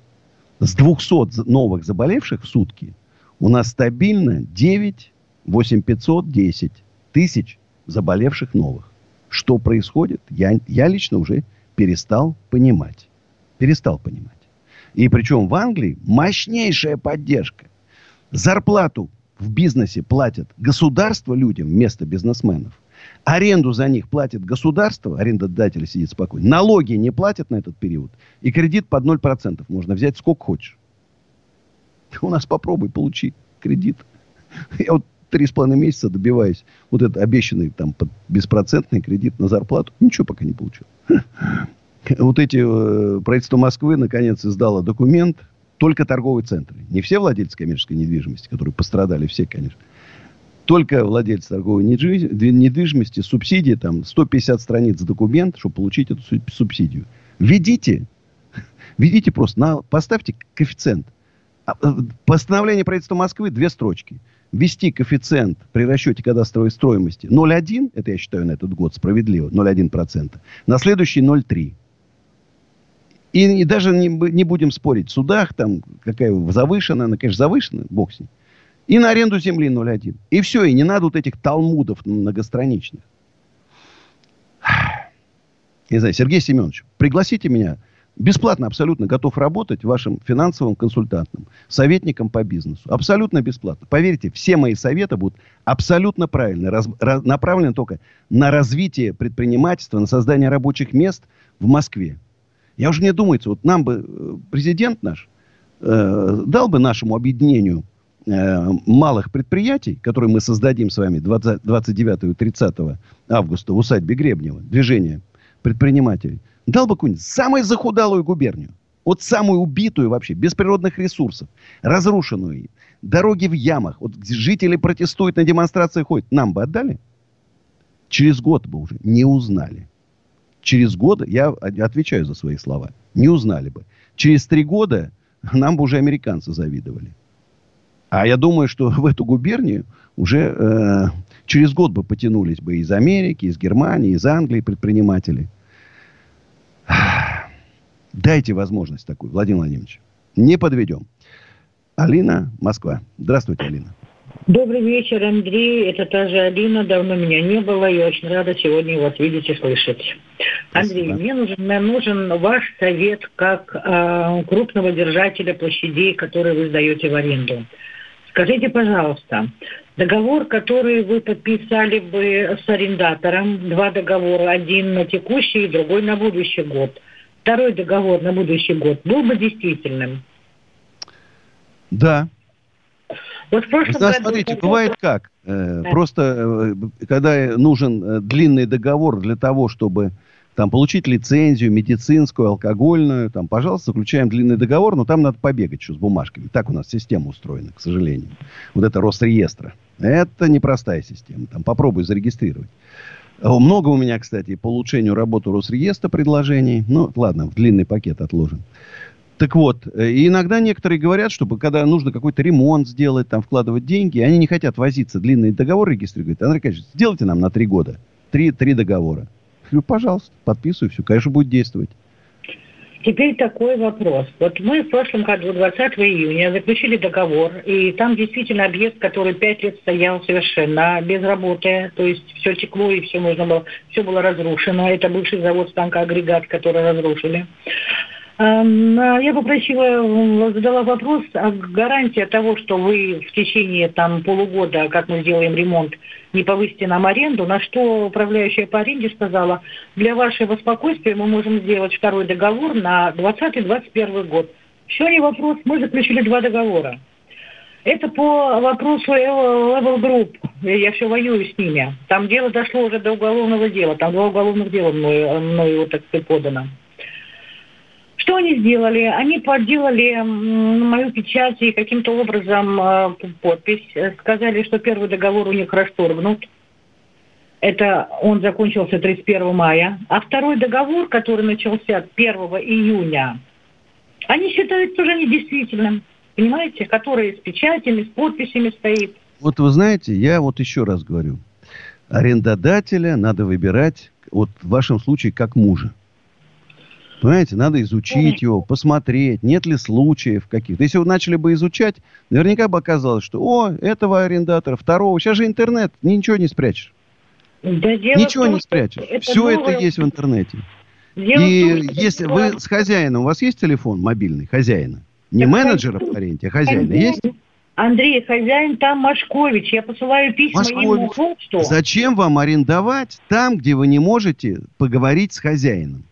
С 200 новых заболевших в сутки у нас стабильно 9, 8500, 10 тысяч заболевших новых. Что происходит, я, я лично уже перестал понимать. Перестал понимать. И причем в Англии мощнейшая поддержка. Зарплату в бизнесе платят государство людям вместо бизнесменов. Аренду за них платит государство, арендодатель сидит спокойно. Налоги не платят на этот период. И кредит под 0%. Можно взять сколько хочешь. У нас попробуй, получи кредит. Я вот три с половиной месяца добиваюсь вот этот обещанный там беспроцентный кредит на зарплату. Ничего пока не получил. Вот эти э, правительство Москвы наконец издало документ только торговые центры. Не все владельцы коммерческой недвижимости, которые пострадали, все, конечно. Только владельцы торговой недвижимости, субсидии, там, 150 страниц документ, чтобы получить эту субсидию. Введите, введите просто, на, поставьте коэффициент. А, э, постановление правительства Москвы, две строчки ввести коэффициент при расчете кадастровой стоимости 0,1, это я считаю на этот год справедливо, 0,1%, на следующий 0,3. И, и даже не, не будем спорить в судах, там, какая завышена, она, конечно, завышена, бог с ней. И на аренду земли 0,1. И все, и не надо вот этих талмудов многостраничных. Не знаю, Сергей Семенович, пригласите меня Бесплатно абсолютно готов работать вашим финансовым консультантом, советником по бизнесу. Абсолютно бесплатно. Поверьте, все мои советы будут абсолютно правильно, раз, раз, направлены только на развитие предпринимательства, на создание рабочих мест в Москве. Я уже не думаю, вот нам бы э, президент наш э, дал бы нашему объединению э, малых предприятий, которые мы создадим с вами 20, 29-30 августа в усадьбе Гребнева, движение предпринимателей, дал бы какую-нибудь самую захудалую губернию. Вот самую убитую вообще, без природных ресурсов, разрушенную. Дороги в ямах. Вот жители протестуют, на демонстрации ходят. Нам бы отдали? Через год бы уже не узнали. Через год, я отвечаю за свои слова, не узнали бы. Через три года нам бы уже американцы завидовали. А я думаю, что в эту губернию уже э, через год бы потянулись бы из Америки, из Германии, из Англии предприниматели. Дайте возможность такую, Владимир Владимирович. Не подведем. Алина, Москва. Здравствуйте, Алина. Добрый вечер, Андрей. Это та же Алина. Давно меня не было. Я очень рада сегодня вас видеть и слышать. Андрей, Спасибо. мне нужен, мне нужен ваш совет как э, крупного держателя площадей, которые вы сдаете в аренду. Скажите, пожалуйста, договор, который вы подписали бы с арендатором, два договора, один на текущий, другой на будущий год. Второй договор на будущий год был бы действительным? Да, вот в прошлом году... Смотрите, бывает как. Э, да. Просто, э, когда нужен э, длинный договор для того, чтобы там, получить лицензию медицинскую, алкогольную, там, пожалуйста, заключаем длинный договор, но там надо побегать еще с бумажками. Так у нас система устроена, к сожалению. Вот это Росреестра. Это непростая система. Там попробуй зарегистрировать. Много у меня, кстати, по улучшению работы Росреестра предложений. Ну, ладно, в длинный пакет отложим. Так вот, э, и иногда некоторые говорят, чтобы когда нужно какой-то ремонт сделать, там вкладывать деньги, они не хотят возиться, длинный договор регистрировать. Андрей Аркадьевич, сделайте нам на три года. Три, три договора. Ну, пожалуйста, подписываю, все, конечно, будет действовать. Теперь такой вопрос. Вот мы в прошлом году, 20 июня, заключили договор, и там действительно объект, который пять лет стоял совершенно без работы, то есть все текло и все можно было, все было разрушено. Это бывший завод станкоагрегат, который разрушили. Эм, я попросила, задала вопрос о гарантии того, что вы в течение там, полугода, как мы сделаем ремонт, не повысите нам аренду, на что управляющая по аренде сказала, для вашего спокойствия мы можем сделать второй договор на 2020-2021 год. Все не вопрос, мы заключили два договора. Это по вопросу Level Group. Я все воюю с ними. Там дело дошло уже до уголовного дела. Там два уголовных дела мною, мною так сказать, подано. Что они сделали? Они подделали мою печать и каким-то образом э, подпись. Сказали, что первый договор у них расторгнут. Это он закончился 31 мая. А второй договор, который начался 1 июня, они считают уже недействительным. Понимаете? Который с печатями, с подписями стоит. Вот вы знаете, я вот еще раз говорю. Арендодателя надо выбирать, вот в вашем случае, как мужа. Понимаете, надо изучить его, посмотреть, нет ли случаев каких-то. Если вы начали бы изучать, наверняка бы оказалось, что, о, этого арендатора, второго. Сейчас же интернет, ничего не спрячешь. Да, ничего том, не спрячешь. Это Все новое... это есть в интернете. Дело И том, если вы с хозяином, у вас есть телефон мобильный хозяина? Не так менеджера в аренде, а хозяина хозяин. есть? Андрей, хозяин там Машкович. Я посылаю письма Машкович. ему почту. Зачем вам арендовать там, где вы не можете поговорить с хозяином?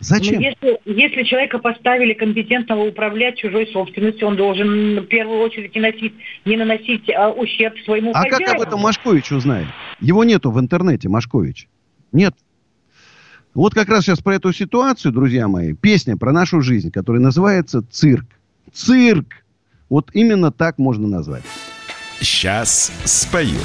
Зачем? Ну, если, если человека поставили компетентного управлять чужой собственностью, он должен в первую очередь не, носить, не наносить а, ущерб своему а хозяину. А как об этом Машкович узнает? Его нету в интернете, Машкович. Нет. Вот как раз сейчас про эту ситуацию, друзья мои, песня про нашу жизнь, которая называется «Цирк». Цирк! Вот именно так можно назвать. Сейчас спою.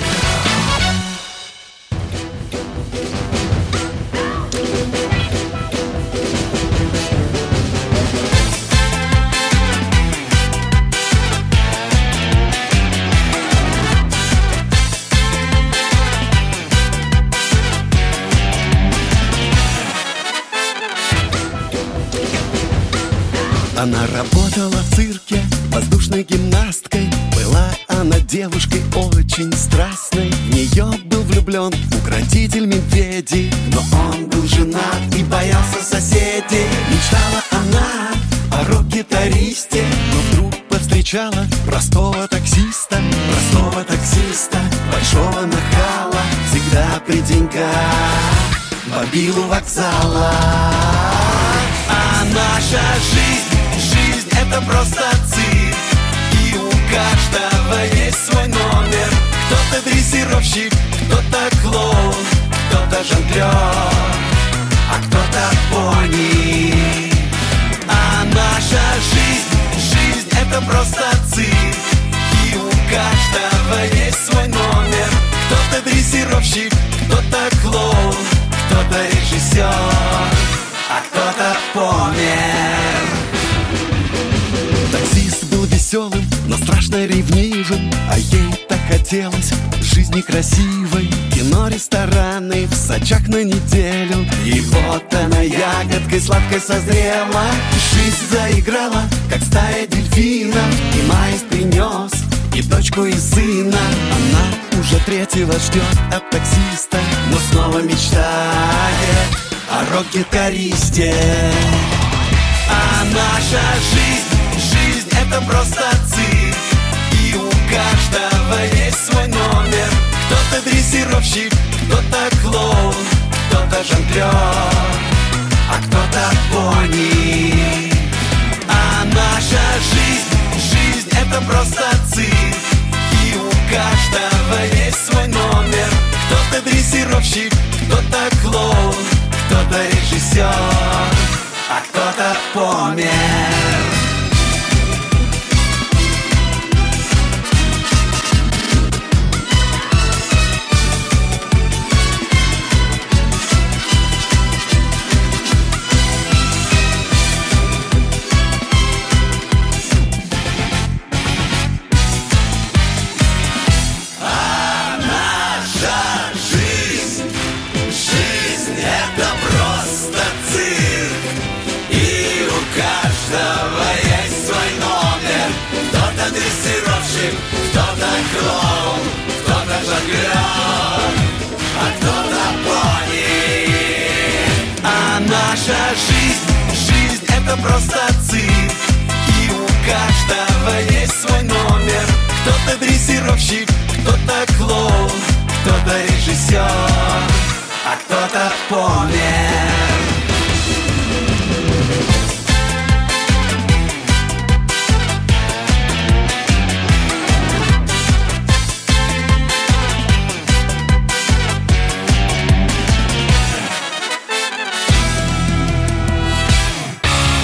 Она работала в цирке воздушной гимнасткой. Была она девушкой очень страстной. В нее был влюблен укротитель медведей. Но он был женат и боялся соседей. Мечтала она о рок-гитаристе. Но вдруг повстречала простого таксиста. Простого таксиста, большого нахала. Всегда при деньгах, бобилу вокзала. А наша жизнь это просто цирк. И у каждого есть свой номер. Кто-то дрессировщик, кто-то клоун Кто-то жонглер, а кто-то пони. А наша жизнь, жизнь это просто цирк. И у каждого есть свой номер. Кто-то дрессировщик, кто-то клоун Кто-то режиссер, а кто-то помер веселым, но страшно ревнивым. А ей так хотелось жизни красивой. Кино, рестораны, в сачах на неделю. И вот она ягодкой сладкой созрела. Жизнь заиграла, как стая дельфинов. И маис принес и дочку, и сына. Она уже третьего ждет от таксиста Но снова мечтает о рок-гитаристе А наша жизнь это просто цирк. И у каждого есть свой номер. Кто-то дрессировщик, кто-то клоун Кто-то жонглер, а кто-то пони. А наша жизнь, жизнь это просто цирк. И у каждого есть свой номер. Кто-то дрессировщик, кто-то клоун Кто-то режиссер, а кто-то помер это просто цирк. И у каждого есть свой номер. Кто-то дрессировщик, кто-то клоун Кто-то режиссер, а кто-то помер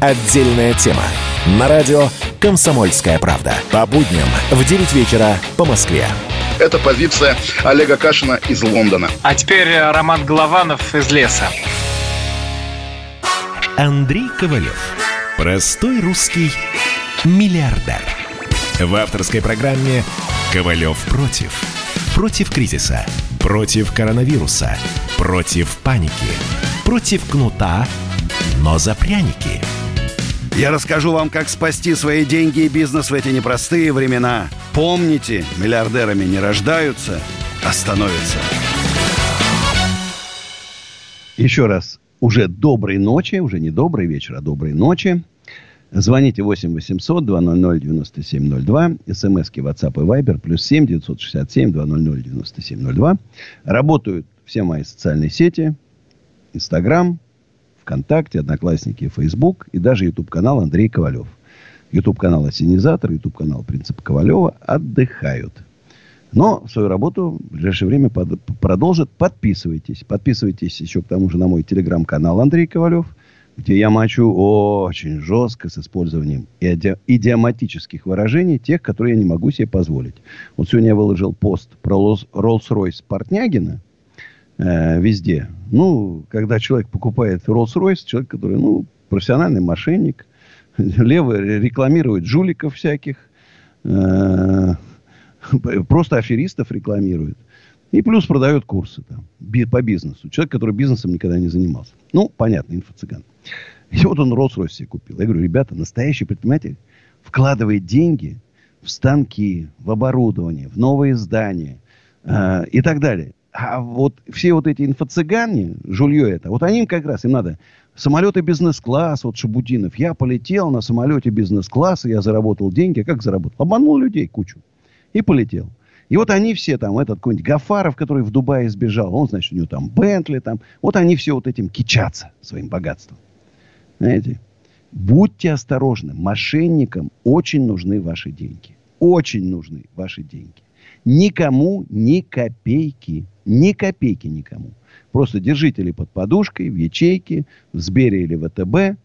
Отдельная тема. На радио «Комсомольская правда». По будням в 9 вечера по Москве. Это позиция Олега Кашина из Лондона. А теперь э, Роман Голованов из леса. Андрей Ковалев. Простой русский миллиардер. В авторской программе «Ковалев против». Против кризиса. Против коронавируса. Против паники. Против кнута, но за пряники – я расскажу вам, как спасти свои деньги и бизнес в эти непростые времена. Помните, миллиардерами не рождаются, а становятся. Еще раз, уже доброй ночи, уже не добрый вечер, а доброй ночи. Звоните 8 800 200 9702. СМСки WhatsApp и Viber. Плюс 7 967 200 9702. Работают все мои социальные сети. Инстаграм, ВКонтакте, Одноклассники, Фейсбук и даже YouTube-канал Андрей Ковалев. YouTube-канал Осенизатор, YouTube-канал Принцип Ковалева отдыхают. Но свою работу в ближайшее время под, продолжат. Подписывайтесь. Подписывайтесь еще к тому же на мой телеграм-канал Андрей Ковалев, где я мочу очень жестко с использованием иди, идиоматических выражений, тех, которые я не могу себе позволить. Вот сегодня я выложил пост про Rolls-Royce Портнягина э, везде. Ну, когда человек покупает Rolls-Royce, человек, который, ну, профессиональный мошенник, левый рекламирует жуликов всяких, э, просто аферистов рекламирует. И плюс продает курсы там, по бизнесу. Человек, который бизнесом никогда не занимался. Ну, понятно, инфо-цыган. И вот он Rolls-Royce себе купил. Я говорю, ребята, настоящий предприниматель вкладывает деньги в станки, в оборудование, в новые здания – э, и так далее. А вот все вот эти инфо-цыгане, жулье это, вот они им как раз, им надо самолеты бизнес-класс, вот Шабудинов. Я полетел на самолете бизнес-класса, я заработал деньги. Как заработал? Обманул людей кучу. И полетел. И вот они все там, этот какой-нибудь Гафаров, который в Дубае сбежал, он, значит, у него там Бентли там. Вот они все вот этим кичатся своим богатством. Знаете? Будьте осторожны. Мошенникам очень нужны ваши деньги. Очень нужны ваши деньги. Никому ни копейки. Ни копейки никому. Просто держите ли под подушкой, в ячейке, в Сбере или ВТБ.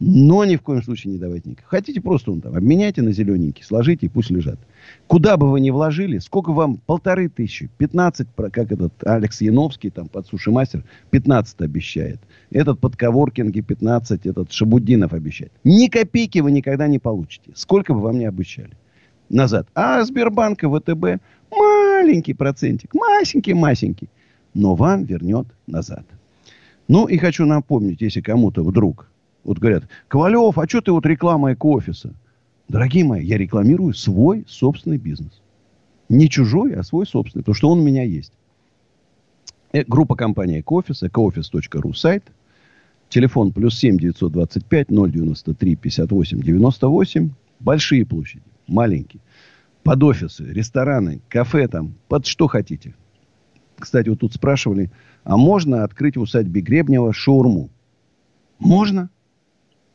Но ни в коем случае не давайте никак. Хотите просто он там, обменяйте на зелененький, сложите и пусть лежат. Куда бы вы ни вложили, сколько вам, полторы тысячи, пятнадцать, как этот Алекс Яновский, там, под суши-мастер, пятнадцать обещает. Этот под коворкинги пятнадцать, этот Шабуддинов обещает. Ни копейки вы никогда не получите. Сколько бы вам ни обещали. Назад. А Сбербанк и ВТБ маленький процентик, масенький-масенький но вам вернет назад. Ну, и хочу напомнить, если кому-то вдруг, вот говорят, Ковалев, а что ты вот реклама эко-офиса? Дорогие мои, я рекламирую свой собственный бизнес. Не чужой, а свой собственный, потому что он у меня есть. Э, группа компании «Экофис», ecooffice.ru сайт. Телефон плюс 7 925 093 58 98. Большие площади, маленькие. Под офисы, рестораны, кафе там, под что хотите. Кстати, вот тут спрашивали, а можно открыть в усадьбе Гребнева шаурму? Можно.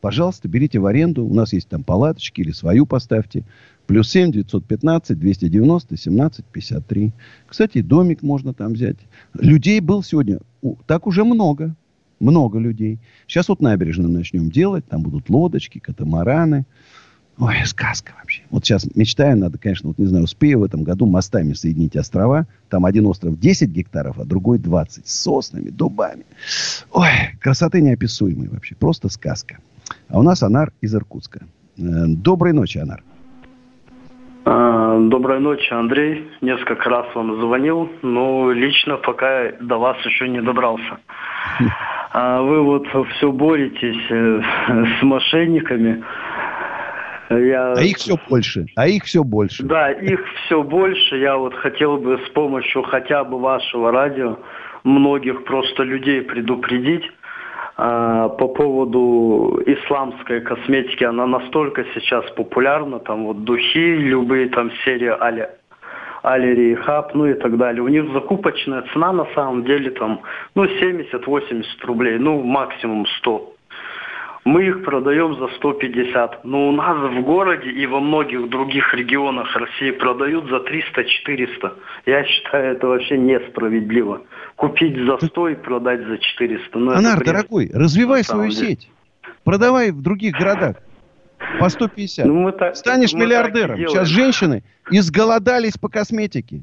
Пожалуйста, берите в аренду. У нас есть там палаточки или свою поставьте. Плюс 7 915 290 17 53. Кстати, домик можно там взять. Людей был сегодня так уже много. Много людей. Сейчас вот набережную начнем делать. Там будут лодочки, катамараны. Ой, сказка вообще. Вот сейчас мечтаю, надо, конечно, вот не знаю, успею в этом году мостами соединить острова. Там один остров 10 гектаров, а другой 20. С соснами, дубами. Ой, красоты неописуемой вообще. Просто сказка. А у нас Анар из Иркутска. Э, доброй ночи, Анар. А, доброй ночи, Андрей. Несколько раз вам звонил, но лично пока до вас еще не добрался. А вы вот все боретесь э, с мошенниками. Я... А их все больше. А их все больше. Да, их все больше. Я вот хотел бы с помощью хотя бы вашего радио многих просто людей предупредить а, по поводу исламской косметики. Она настолько сейчас популярна. Там вот духи, любые там серии Али, Алери, Хаб, ну и так далее. У них закупочная цена на самом деле там, ну, 70-80 рублей, ну, максимум 100 мы их продаем за 150. Но у нас в городе и во многих других регионах России продают за 300-400. Я считаю, это вообще несправедливо. Купить за 100 и продать за 400. Ну, Анар, дорогой, развивай свою деле. сеть. Продавай в других городах. По 150. Ну, мы так, Станешь мы миллиардером. Сейчас женщины изголодались по косметике.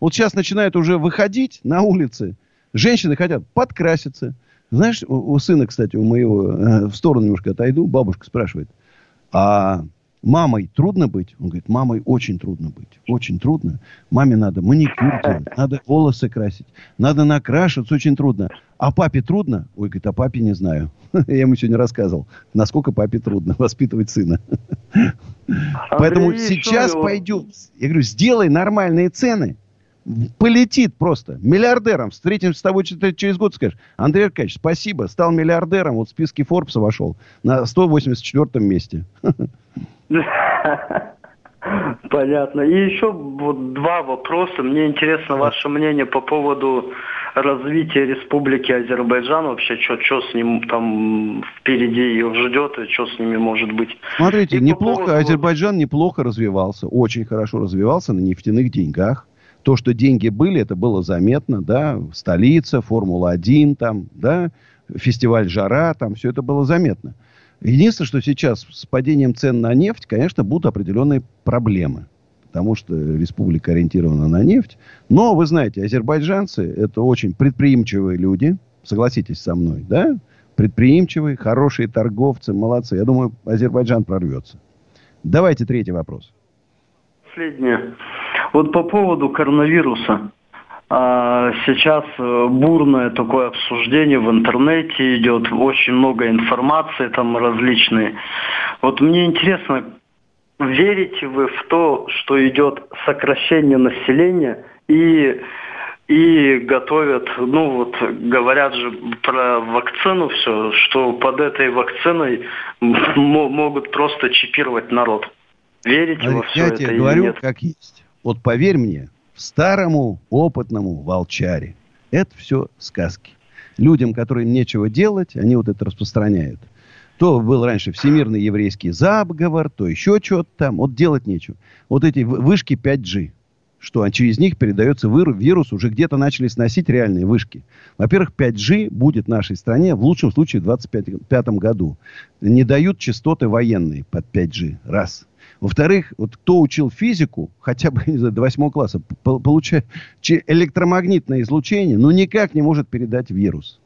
Вот сейчас начинают уже выходить на улицы. Женщины хотят подкраситься, знаешь, у, у сына, кстати, у моего, э, в сторону немножко отойду, бабушка спрашивает, а мамой трудно быть? Он говорит, мамой очень трудно быть. Очень трудно. Маме надо маникюр делать, надо волосы красить, надо накрашиваться, очень трудно. А папе трудно? Ой, говорит, а папе не знаю. Я ему сегодня рассказывал, насколько папе трудно воспитывать сына. Поэтому сейчас пойдем. Я говорю, сделай нормальные цены полетит просто миллиардером. Встретимся с тобой через год, скажешь, Андрей Аркадьевич, спасибо, стал миллиардером, вот в списке Форбса вошел на 184 месте. Понятно. И еще вот два вопроса. Мне интересно ваше мнение по поводу развития Республики Азербайджан. Вообще, что, что с ним там впереди ее ждет и что с ними может быть. Смотрите, и неплохо, по поводу... Азербайджан неплохо развивался, очень хорошо развивался на нефтяных деньгах. То, что деньги были, это было заметно, да, столица, Формула-1 там, да, фестиваль «Жара», там все это было заметно. Единственное, что сейчас с падением цен на нефть, конечно, будут определенные проблемы. Потому что республика ориентирована на нефть. Но, вы знаете, азербайджанцы – это очень предприимчивые люди. Согласитесь со мной, да? Предприимчивые, хорошие торговцы, молодцы. Я думаю, Азербайджан прорвется. Давайте третий вопрос. Последнее. Вот по поводу коронавируса. А, сейчас э, бурное такое обсуждение в интернете идет, очень много информации там различной. Вот мне интересно, верите вы в то, что идет сокращение населения И и готовят, ну вот говорят же про вакцину все, что под этой вакциной могут просто чипировать народ. Верите а во все я это тебе говорю, нет? как есть. Вот поверь мне, старому опытному волчаре, это все сказки. Людям, которым нечего делать, они вот это распространяют. То был раньше всемирный еврейский заговор, то еще что-то там. Вот делать нечего. Вот эти вышки 5G что через них передается вирус, уже где-то начали сносить реальные вышки. Во-первых, 5G будет в нашей стране в лучшем случае в 2025 году. Не дают частоты военные под 5G. Раз. Во-вторых, вот кто учил физику, хотя бы знаю, до 8 класса, получает электромагнитное излучение, но никак не может передать вирус.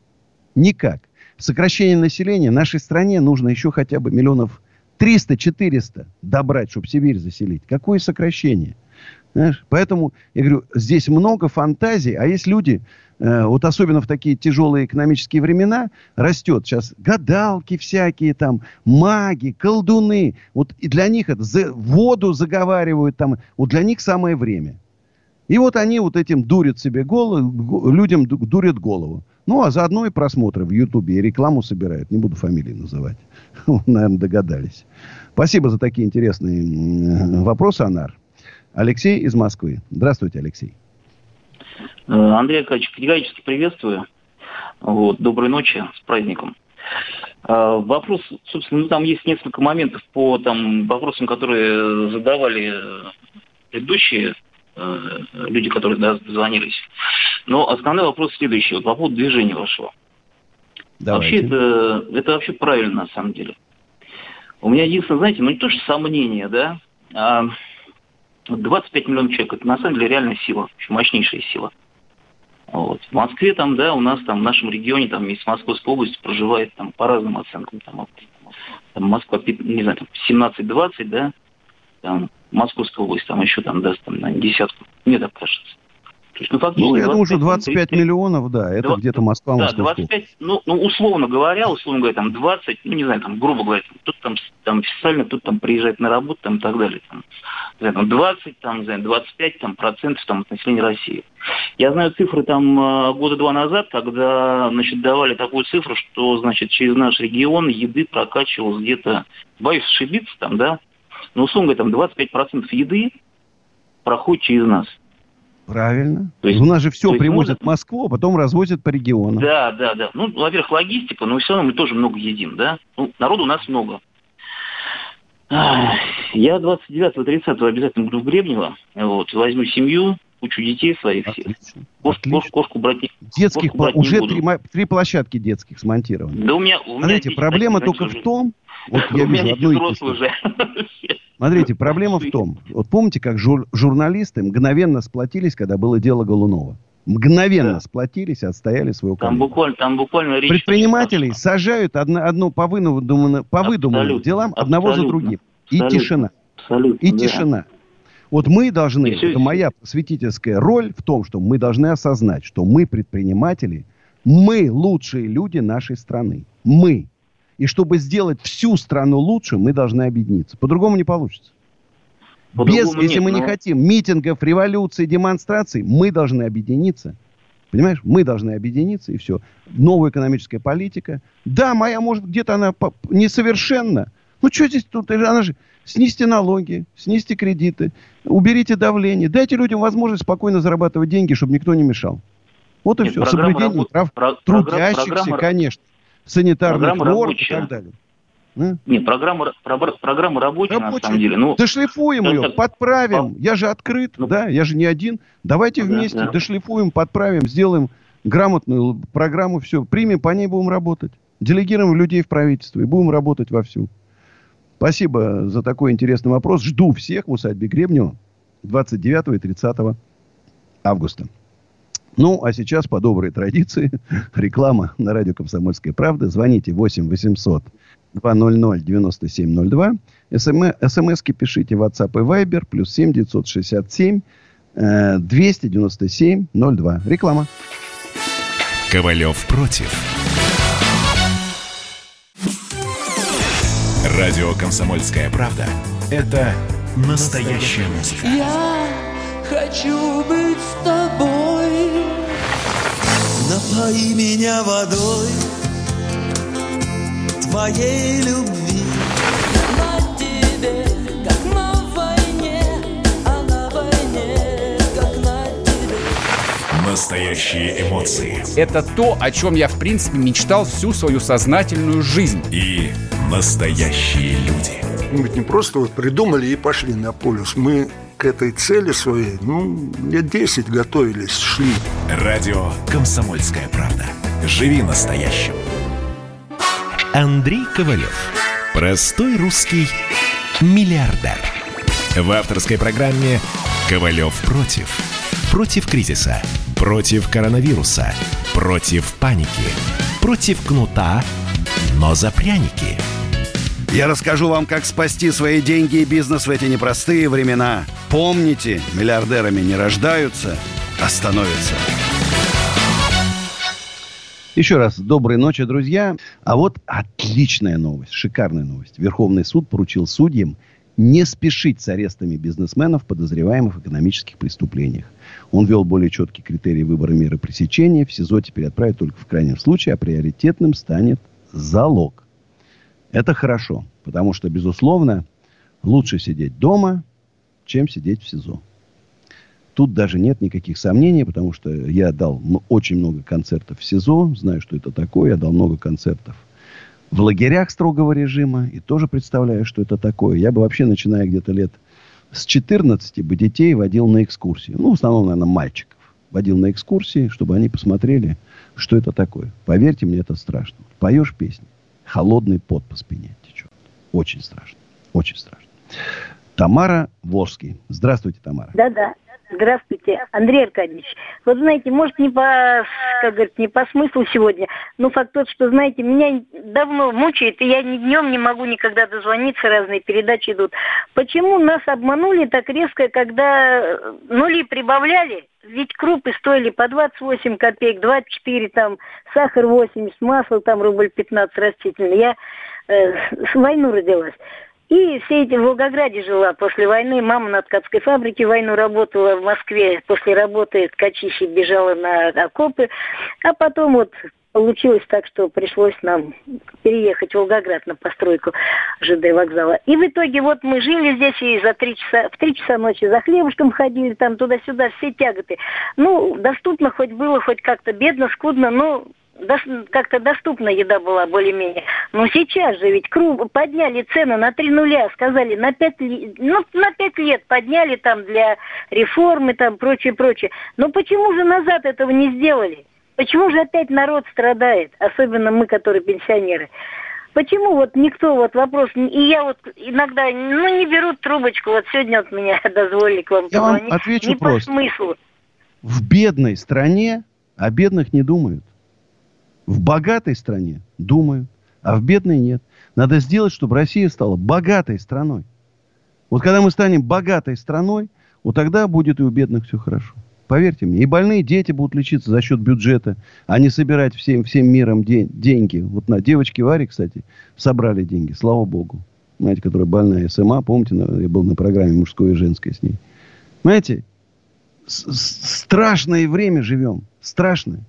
Никак. Сокращение населения нашей стране нужно еще хотя бы миллионов 300-400 добрать, чтобы Сибирь заселить. Какое сокращение? Знаешь? Поэтому, я говорю, здесь много фантазий, а есть люди, э, вот особенно в такие тяжелые экономические времена, растет сейчас гадалки всякие там, маги, колдуны. Вот и для них это, за, воду заговаривают там, вот для них самое время. И вот они вот этим дурят себе голову, людям дурят голову. Ну, а заодно и просмотры в Ютубе, и рекламу собирают. Не буду фамилии называть. Наверное, догадались. Спасибо за такие интересные вопросы, Анар. Алексей из Москвы. Здравствуйте, Алексей. Э, Андрей Аркадьевич, категорически приветствую. Вот, доброй ночи, с праздником. Э, вопрос, собственно, ну, там есть несколько моментов по там, вопросам, которые задавали предыдущие э, люди, которые да, звонились. Но основной вопрос следующий, вот по поводу движения вашего. Давайте. Вообще это, это вообще правильно на самом деле. У меня единственное, знаете, ну не то, что сомнение, да, а 25 миллионов человек, это на самом деле реальная сила, мощнейшая сила. Вот. В Москве там, да, у нас там в нашем регионе, там из Московской области проживает там по разным оценкам, там, там Москва, не знаю, там 17-20, да, там Московская область, там еще там даст там на десятку, мне так кажется. То есть, ну, фактически, ну, я думаю, что 25 30, миллионов, да, это 20, где-то Москва, Да, 25, ну, ну, условно говоря, условно говоря, там 20, ну, не знаю, там, грубо говоря, тут там, там официально, тут там приезжает на работу, там, и так далее, там, там 20, там, знаю, 25 там, процентов там, от населения России. Я знаю цифры там а, года два назад, когда, значит, давали такую цифру, что, значит, через наш регион еды прокачивалось где-то, боюсь ошибиться там, да, но, условно говоря, там 25 процентов еды проходит через нас. Правильно. То есть, У нас же все привозят в Москву, а потом развозят по регионам. Да, да, да. Ну, во-первых, логистика, но все равно мы тоже много едим, да. Ну, народу у нас много. Я 29-30 обязательно буду в Гребнево. Вот, возьму семью, кучу детей своих всех. Отлично. Кош, Отлично. кошку брать, детских кошку брать уже три, три площадки детских смонтированы. Да у меня, у меня проблема только в том, вот я вижу одну и уже. Смотрите, проблема в том, вот помните, как жур, журналисты мгновенно сплотились, когда было дело Голунова? Мгновенно да. сплотились и отстояли свою. Там буквально, там буквально речь Предпринимателей сажают одно, одно по выдуманным, по выдуманным делам одного за другим. И абсолютно, тишина. Абсолютно, и да. тишина. Вот мы должны, и это моя просветительская роль в том, что мы должны осознать, что мы предприниматели, мы лучшие люди нашей страны. Мы. И чтобы сделать всю страну лучше, мы должны объединиться. По-другому не получится. По Без, если нет, мы но... не хотим митингов, революций, демонстраций, мы должны объединиться. Понимаешь? Мы должны объединиться, и все. Новая экономическая политика. Да, моя, может, где-то она несовершенна. Ну, что здесь тут? Она же... Снизьте налоги, снизьте кредиты, уберите давление. Дайте людям возможность спокойно зарабатывать деньги, чтобы никто не мешал. Вот и Нет, все. Соблюдение работ... прав про... трудящихся, программа... конечно санитарных норм и так далее. А? Нет, программа, программа рабочая, рабочая, на самом деле. Ну, дошлифуем ее, так, подправим. Я же открыт, ну, да, я же не один. Давайте да, вместе да. дошлифуем, подправим, сделаем грамотную программу, все. Примем, по ней будем работать. Делегируем людей в правительство и будем работать вовсю. Спасибо за такой интересный вопрос. Жду всех в усадьбе Гребнева 29 и 30 августа. Ну, а сейчас, по доброй традиции, реклама на радио «Комсомольская правда». Звоните 8 800 200 9702. СМСки пишите в WhatsApp и Viber. Плюс 7 967 297 02. Реклама. Ковалев против. Радио «Комсомольская правда» — это настоящая музыка. Я хочу быть с тобой. Напои меня водой твоей любви. На тебе, как на войне, а на войне, как на тебе. Настоящие эмоции. Это то, о чем я, в принципе, мечтал всю свою сознательную жизнь. И настоящие люди. Мы ведь не просто вот придумали и пошли на полюс. Мы к этой цели своей, ну, лет 10 готовились, шли. Радио «Комсомольская правда». Живи настоящим. Андрей Ковалев. Простой русский миллиардер. В авторской программе «Ковалев против». Против кризиса. Против коронавируса. Против паники. Против кнута, но за пряники. Я расскажу вам, как спасти свои деньги и бизнес в эти непростые времена. Помните, миллиардерами не рождаются, а становятся. Еще раз доброй ночи, друзья. А вот отличная новость, шикарная новость. Верховный суд поручил судьям не спешить с арестами бизнесменов, подозреваемых в экономических преступлениях. Он ввел более четкие критерии выбора меры пресечения. В СИЗО теперь отправят только в крайнем случае, а приоритетным станет залог. Это хорошо, потому что, безусловно, лучше сидеть дома, чем сидеть в СИЗО. Тут даже нет никаких сомнений, потому что я дал очень много концертов в СИЗО, знаю, что это такое, я дал много концертов в лагерях строгого режима, и тоже представляю, что это такое. Я бы вообще, начиная где-то лет с 14, бы детей водил на экскурсии. Ну, в основном, наверное, мальчиков. Водил на экскурсии, чтобы они посмотрели, что это такое. Поверьте мне, это страшно. Поешь песни, холодный пот по спине течет. Очень страшно. Очень страшно. Тамара Ворский. Здравствуйте, Тамара. Да-да. Здравствуйте, Андрей Аркадьевич. Вот знаете, может не по, как говорится, не по смыслу сегодня, но факт тот, что, знаете, меня давно мучает, и я ни днем не могу никогда дозвониться, разные передачи идут. Почему нас обманули так резко, когда нули прибавляли, ведь крупы стоили по 28 копеек, 24 там, сахар 80, масло там рубль 15 растительный. Я э, с войну родилась. И все эти в Волгограде жила после войны. Мама на ткацкой фабрике войну работала в Москве. После работы ткачихи бежала на окопы. А потом вот получилось так, что пришлось нам переехать в Волгоград на постройку ЖД вокзала. И в итоге вот мы жили здесь и за три часа, в три часа ночи за хлебушком ходили, там туда-сюда, все тяготы. Ну, доступно хоть было, хоть как-то бедно, скудно, но как-то доступна еда была более-менее. Но сейчас же ведь круг, подняли цены на три нуля, сказали, на пять, ну, на пять лет подняли там для реформы, там прочее, прочее. Но почему же назад этого не сделали? Почему же опять народ страдает, особенно мы, которые пенсионеры? Почему вот никто, вот вопрос, и я вот иногда, ну, не берут трубочку, вот сегодня вот меня дозволили к вам Я вам отвечу не просто. по смыслу. В бедной стране о бедных не думают. В богатой стране думаю, а в бедной нет. Надо сделать, чтобы Россия стала богатой страной. Вот когда мы станем богатой страной, вот тогда будет и у бедных все хорошо. Поверьте мне. И больные дети будут лечиться за счет бюджета, а не собирать всем, всем миром день, деньги. Вот на девочке Варе, кстати, собрали деньги, слава богу. Знаете, которая больная СМА, помните, я был на программе мужское и женское с ней. Знаете, страшное время живем. Страшное.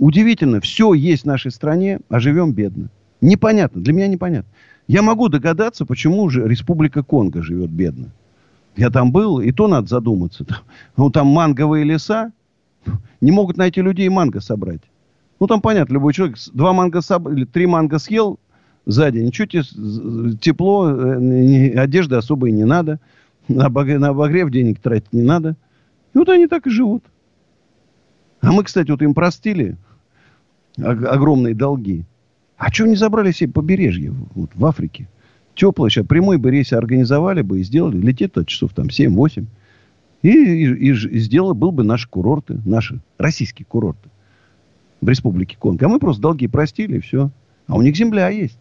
Удивительно, все есть в нашей стране, а живем бедно. Непонятно, для меня непонятно. Я могу догадаться, почему же Республика Конго живет бедно. Я там был, и то надо задуматься. Ну, там манговые леса, не могут найти людей манго собрать. Ну, там понятно, любой человек два манго соб... или три манго съел за день, ничего тебе тепло, э, одежды особой не надо, на обогрев денег тратить не надо. И вот они так и живут. А мы, кстати, вот им простили огромные долги. А что не забрали себе побережье вот, в Африке? Теплое, сейчас прямой бы рейс организовали бы и сделали, летит от часов там 7-8. И, и, и сделал, был бы наши курорты, наши российские курорты в Республике Конго. А мы просто долги простили, и все. А у них земля есть.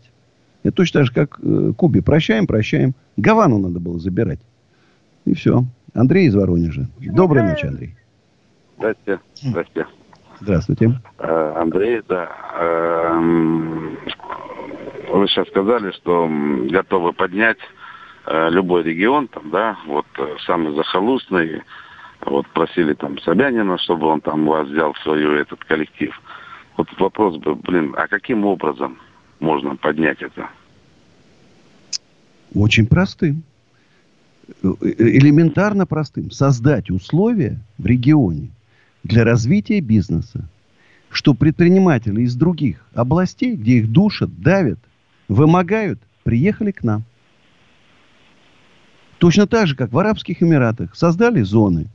Это точно так же, как э, Кубе. Прощаем, прощаем. Гавану надо было забирать. И все. Андрей из Воронежа. Доброй ночи, Андрей. Здрасте. Здрасте. Здравствуйте. Э, Андрей, да. Эм, вы сейчас сказали, что готовы поднять э, любой регион, там, да, вот э, самый захолустный, Вот просили там Собянина, чтобы он там вас взял в свою этот коллектив. Вот вопрос бы, блин, а каким образом можно поднять это? Очень простым. Элементарно простым. Создать условия в регионе для развития бизнеса. Что предприниматели из других областей, где их душат, давят, вымогают, приехали к нам. Точно так же, как в Арабских Эмиратах создали зоны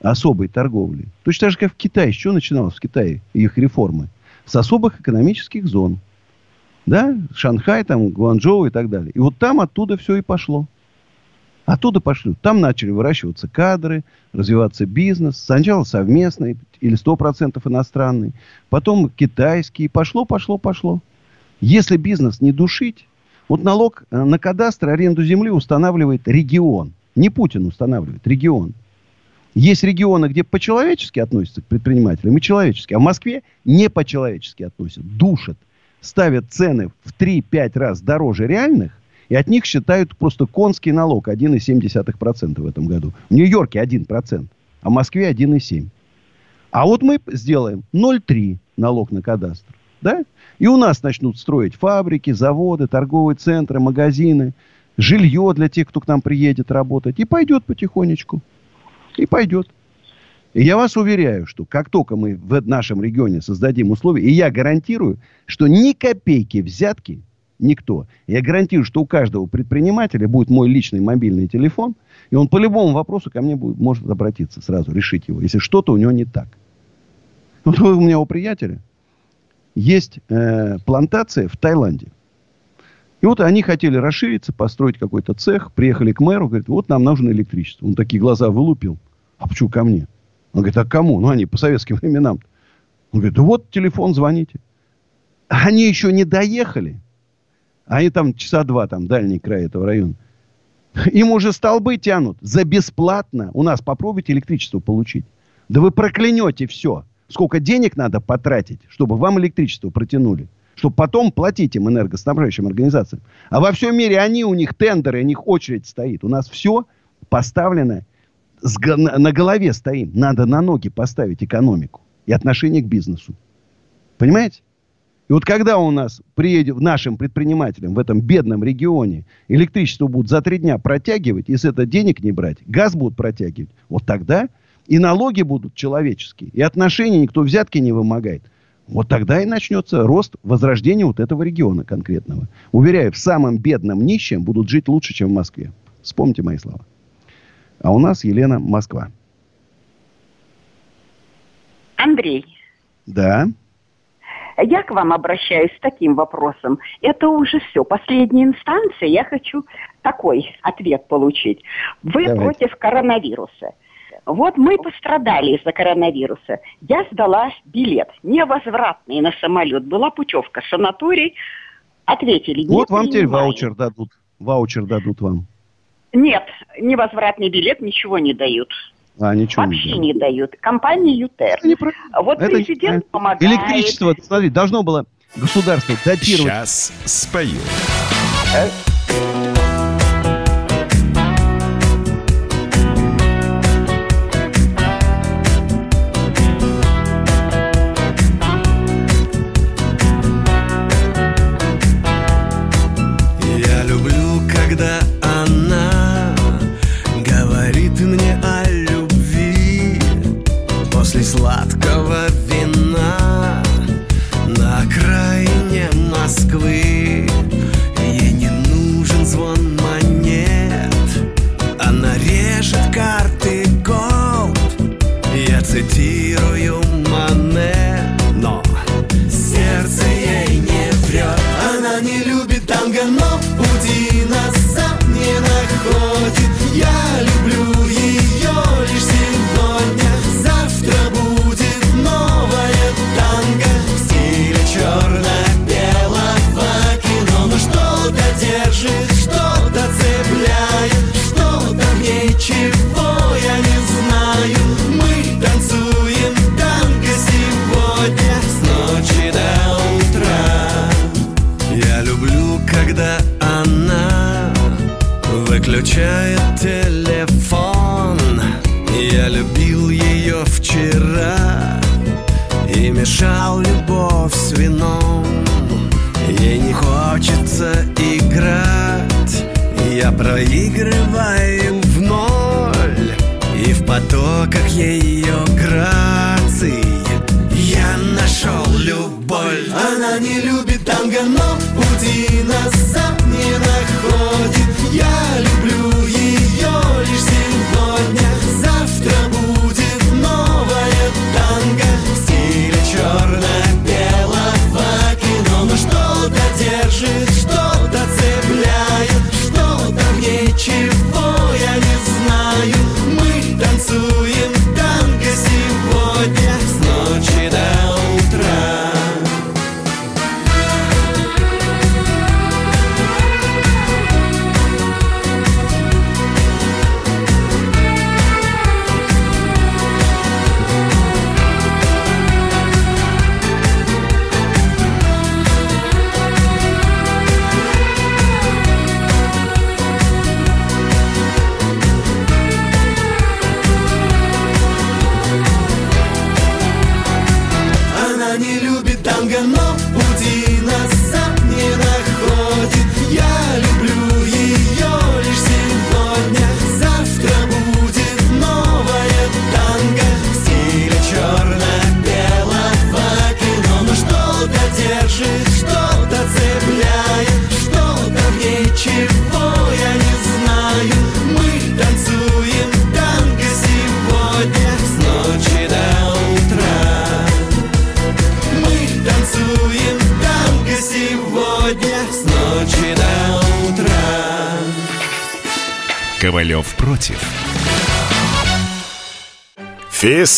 особой торговли. Точно так же, как в Китае. С чего начиналось в Китае их реформы? С особых экономических зон. Да? Шанхай, там, Гуанчжоу и так далее. И вот там оттуда все и пошло. Оттуда пошли. Там начали выращиваться кадры, развиваться бизнес. Сначала совместный или 100% иностранный. Потом китайский. Пошло, пошло, пошло. Если бизнес не душить, вот налог э, на кадастр аренду земли устанавливает регион. Не Путин устанавливает, регион. Есть регионы, где по-человечески относятся к предпринимателям, и человечески. А в Москве не по-человечески относятся. Душат. Ставят цены в 3-5 раз дороже реальных, и от них считают просто конский налог 1,7% в этом году. В Нью-Йорке 1%, а в Москве 1,7%. А вот мы сделаем 0,3 налог на кадастр. Да? И у нас начнут строить фабрики, заводы, торговые центры, магазины, жилье для тех, кто к нам приедет работать. И пойдет потихонечку. И пойдет. И я вас уверяю, что как только мы в нашем регионе создадим условия, и я гарантирую, что ни копейки взятки никто. Я гарантирую, что у каждого предпринимателя будет мой личный мобильный телефон, и он по любому вопросу ко мне будет, может обратиться сразу, решить его, если что-то у него не так. Вот у меня у приятеля есть э, плантация в Таиланде. И вот они хотели расшириться, построить какой-то цех, приехали к мэру, говорят, вот нам нужно электричество. Он такие глаза вылупил. А почему ко мне? Он говорит, а кому? Ну, они по советским временам. Он говорит, да вот телефон, звоните. Они еще не доехали. Они там часа два, там, дальний край этого района. Им уже столбы тянут за бесплатно. У нас попробуйте электричество получить. Да вы проклянете все сколько денег надо потратить, чтобы вам электричество протянули. Чтобы потом платить им энергоснабжающим организациям. А во всем мире они, у них тендеры, у них очередь стоит. У нас все поставлено на голове стоим. Надо на ноги поставить экономику и отношение к бизнесу. Понимаете? И вот когда у нас приедет нашим предпринимателям в этом бедном регионе электричество будут за три дня протягивать, и с этого денег не брать, газ будут протягивать, вот тогда и налоги будут человеческие, и отношения никто взятки не вымогает. Вот тогда и начнется рост возрождения вот этого региона конкретного. Уверяю, в самом бедном нищем будут жить лучше, чем в Москве. Вспомните мои слова. А у нас Елена Москва. Андрей. Да. Я к вам обращаюсь с таким вопросом. Это уже все, последняя инстанция. Я хочу такой ответ получить. Вы Давайте. против коронавируса. Вот мы пострадали из-за коронавируса. Я сдала билет невозвратный на самолет. Была путевка, санаторий. Ответили, Вот вам теперь ваучер дадут. Ваучер дадут вам. Нет, невозвратный билет ничего не дают. А, ничего Вообще не дают. не дают. Компания ЮТЕР. Не про... Вот Это президент не... помогает. Электричество, смотри, должно было государство датировать. Сейчас спою.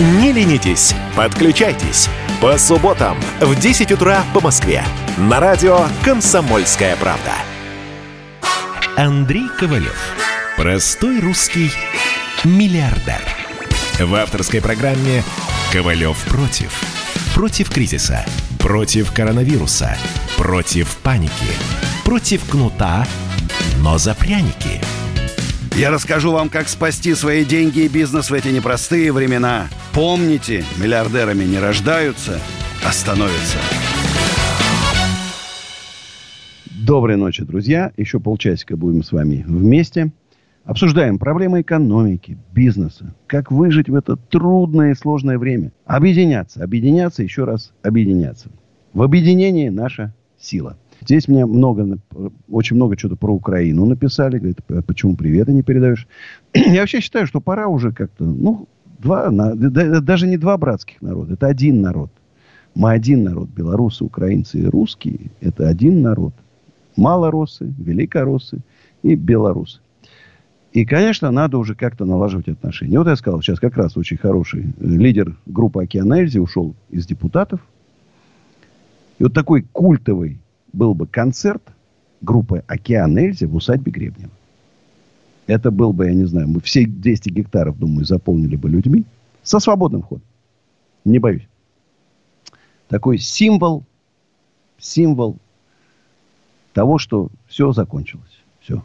Не ленитесь, подключайтесь. По субботам в 10 утра по Москве. На радио «Комсомольская правда». Андрей Ковалев. Простой русский миллиардер. В авторской программе «Ковалев против». Против кризиса. Против коронавируса. Против паники. Против кнута, но за пряники. Я расскажу вам, как спасти свои деньги и бизнес в эти непростые времена. Помните, миллиардерами не рождаются, а становятся. Доброй ночи, друзья. Еще полчасика будем с вами вместе. Обсуждаем проблемы экономики, бизнеса. Как выжить в это трудное и сложное время. Объединяться, объединяться, еще раз объединяться. В объединении наша сила. Здесь мне много, очень много чего-то про Украину написали. Говорят, «А почему привета не передаешь? Я вообще считаю, что пора уже как-то, ну, два, даже не два братских народа, это один народ. Мы один народ. Белорусы, украинцы и русские – это один народ. Малороссы, великороссы и белорусы. И, конечно, надо уже как-то налаживать отношения. Вот я сказал, сейчас как раз очень хороший э, лидер группы «Океан Эльзи» ушел из депутатов. И вот такой культовый был бы концерт группы «Океан Эльзи» в усадьбе Гребнева. Это был бы, я не знаю, мы все 200 гектаров, думаю, заполнили бы людьми со свободным ходом. Не боюсь. Такой символ, символ того, что все закончилось. Все.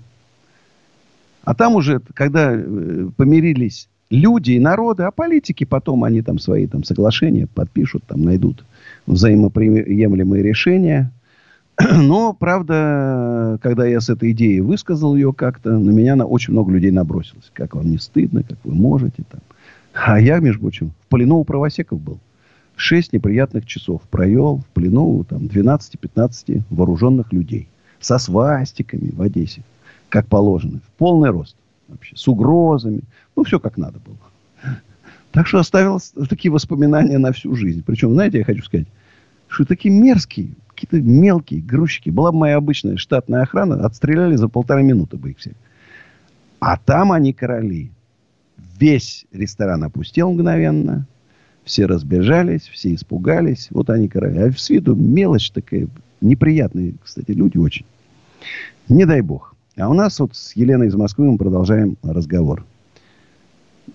А там уже, когда э, помирились люди и народы, а политики потом они там свои там соглашения подпишут, там найдут взаимоприемлемые решения. Но, правда, когда я с этой идеей высказал ее как-то, на меня на очень много людей набросилось. Как вам не стыдно, как вы можете там. А я, между прочим, в плену у правосеков был. Шесть неприятных часов провел в плену там, 12-15 вооруженных людей. Со свастиками в Одессе. Как положено. В полный рост. Вообще. С угрозами. Ну, все как надо было. Так что оставил такие воспоминания на всю жизнь. Причем, знаете, я хочу сказать, что такие мерзкие, какие-то мелкие грузчики. Была бы моя обычная штатная охрана, отстреляли за полторы минуты бы их всех. А там они короли. Весь ресторан опустел мгновенно. Все разбежались, все испугались. Вот они, а с виду мелочь такая, неприятные, кстати, люди очень. Не дай бог. А у нас вот с Еленой из Москвы мы продолжаем разговор.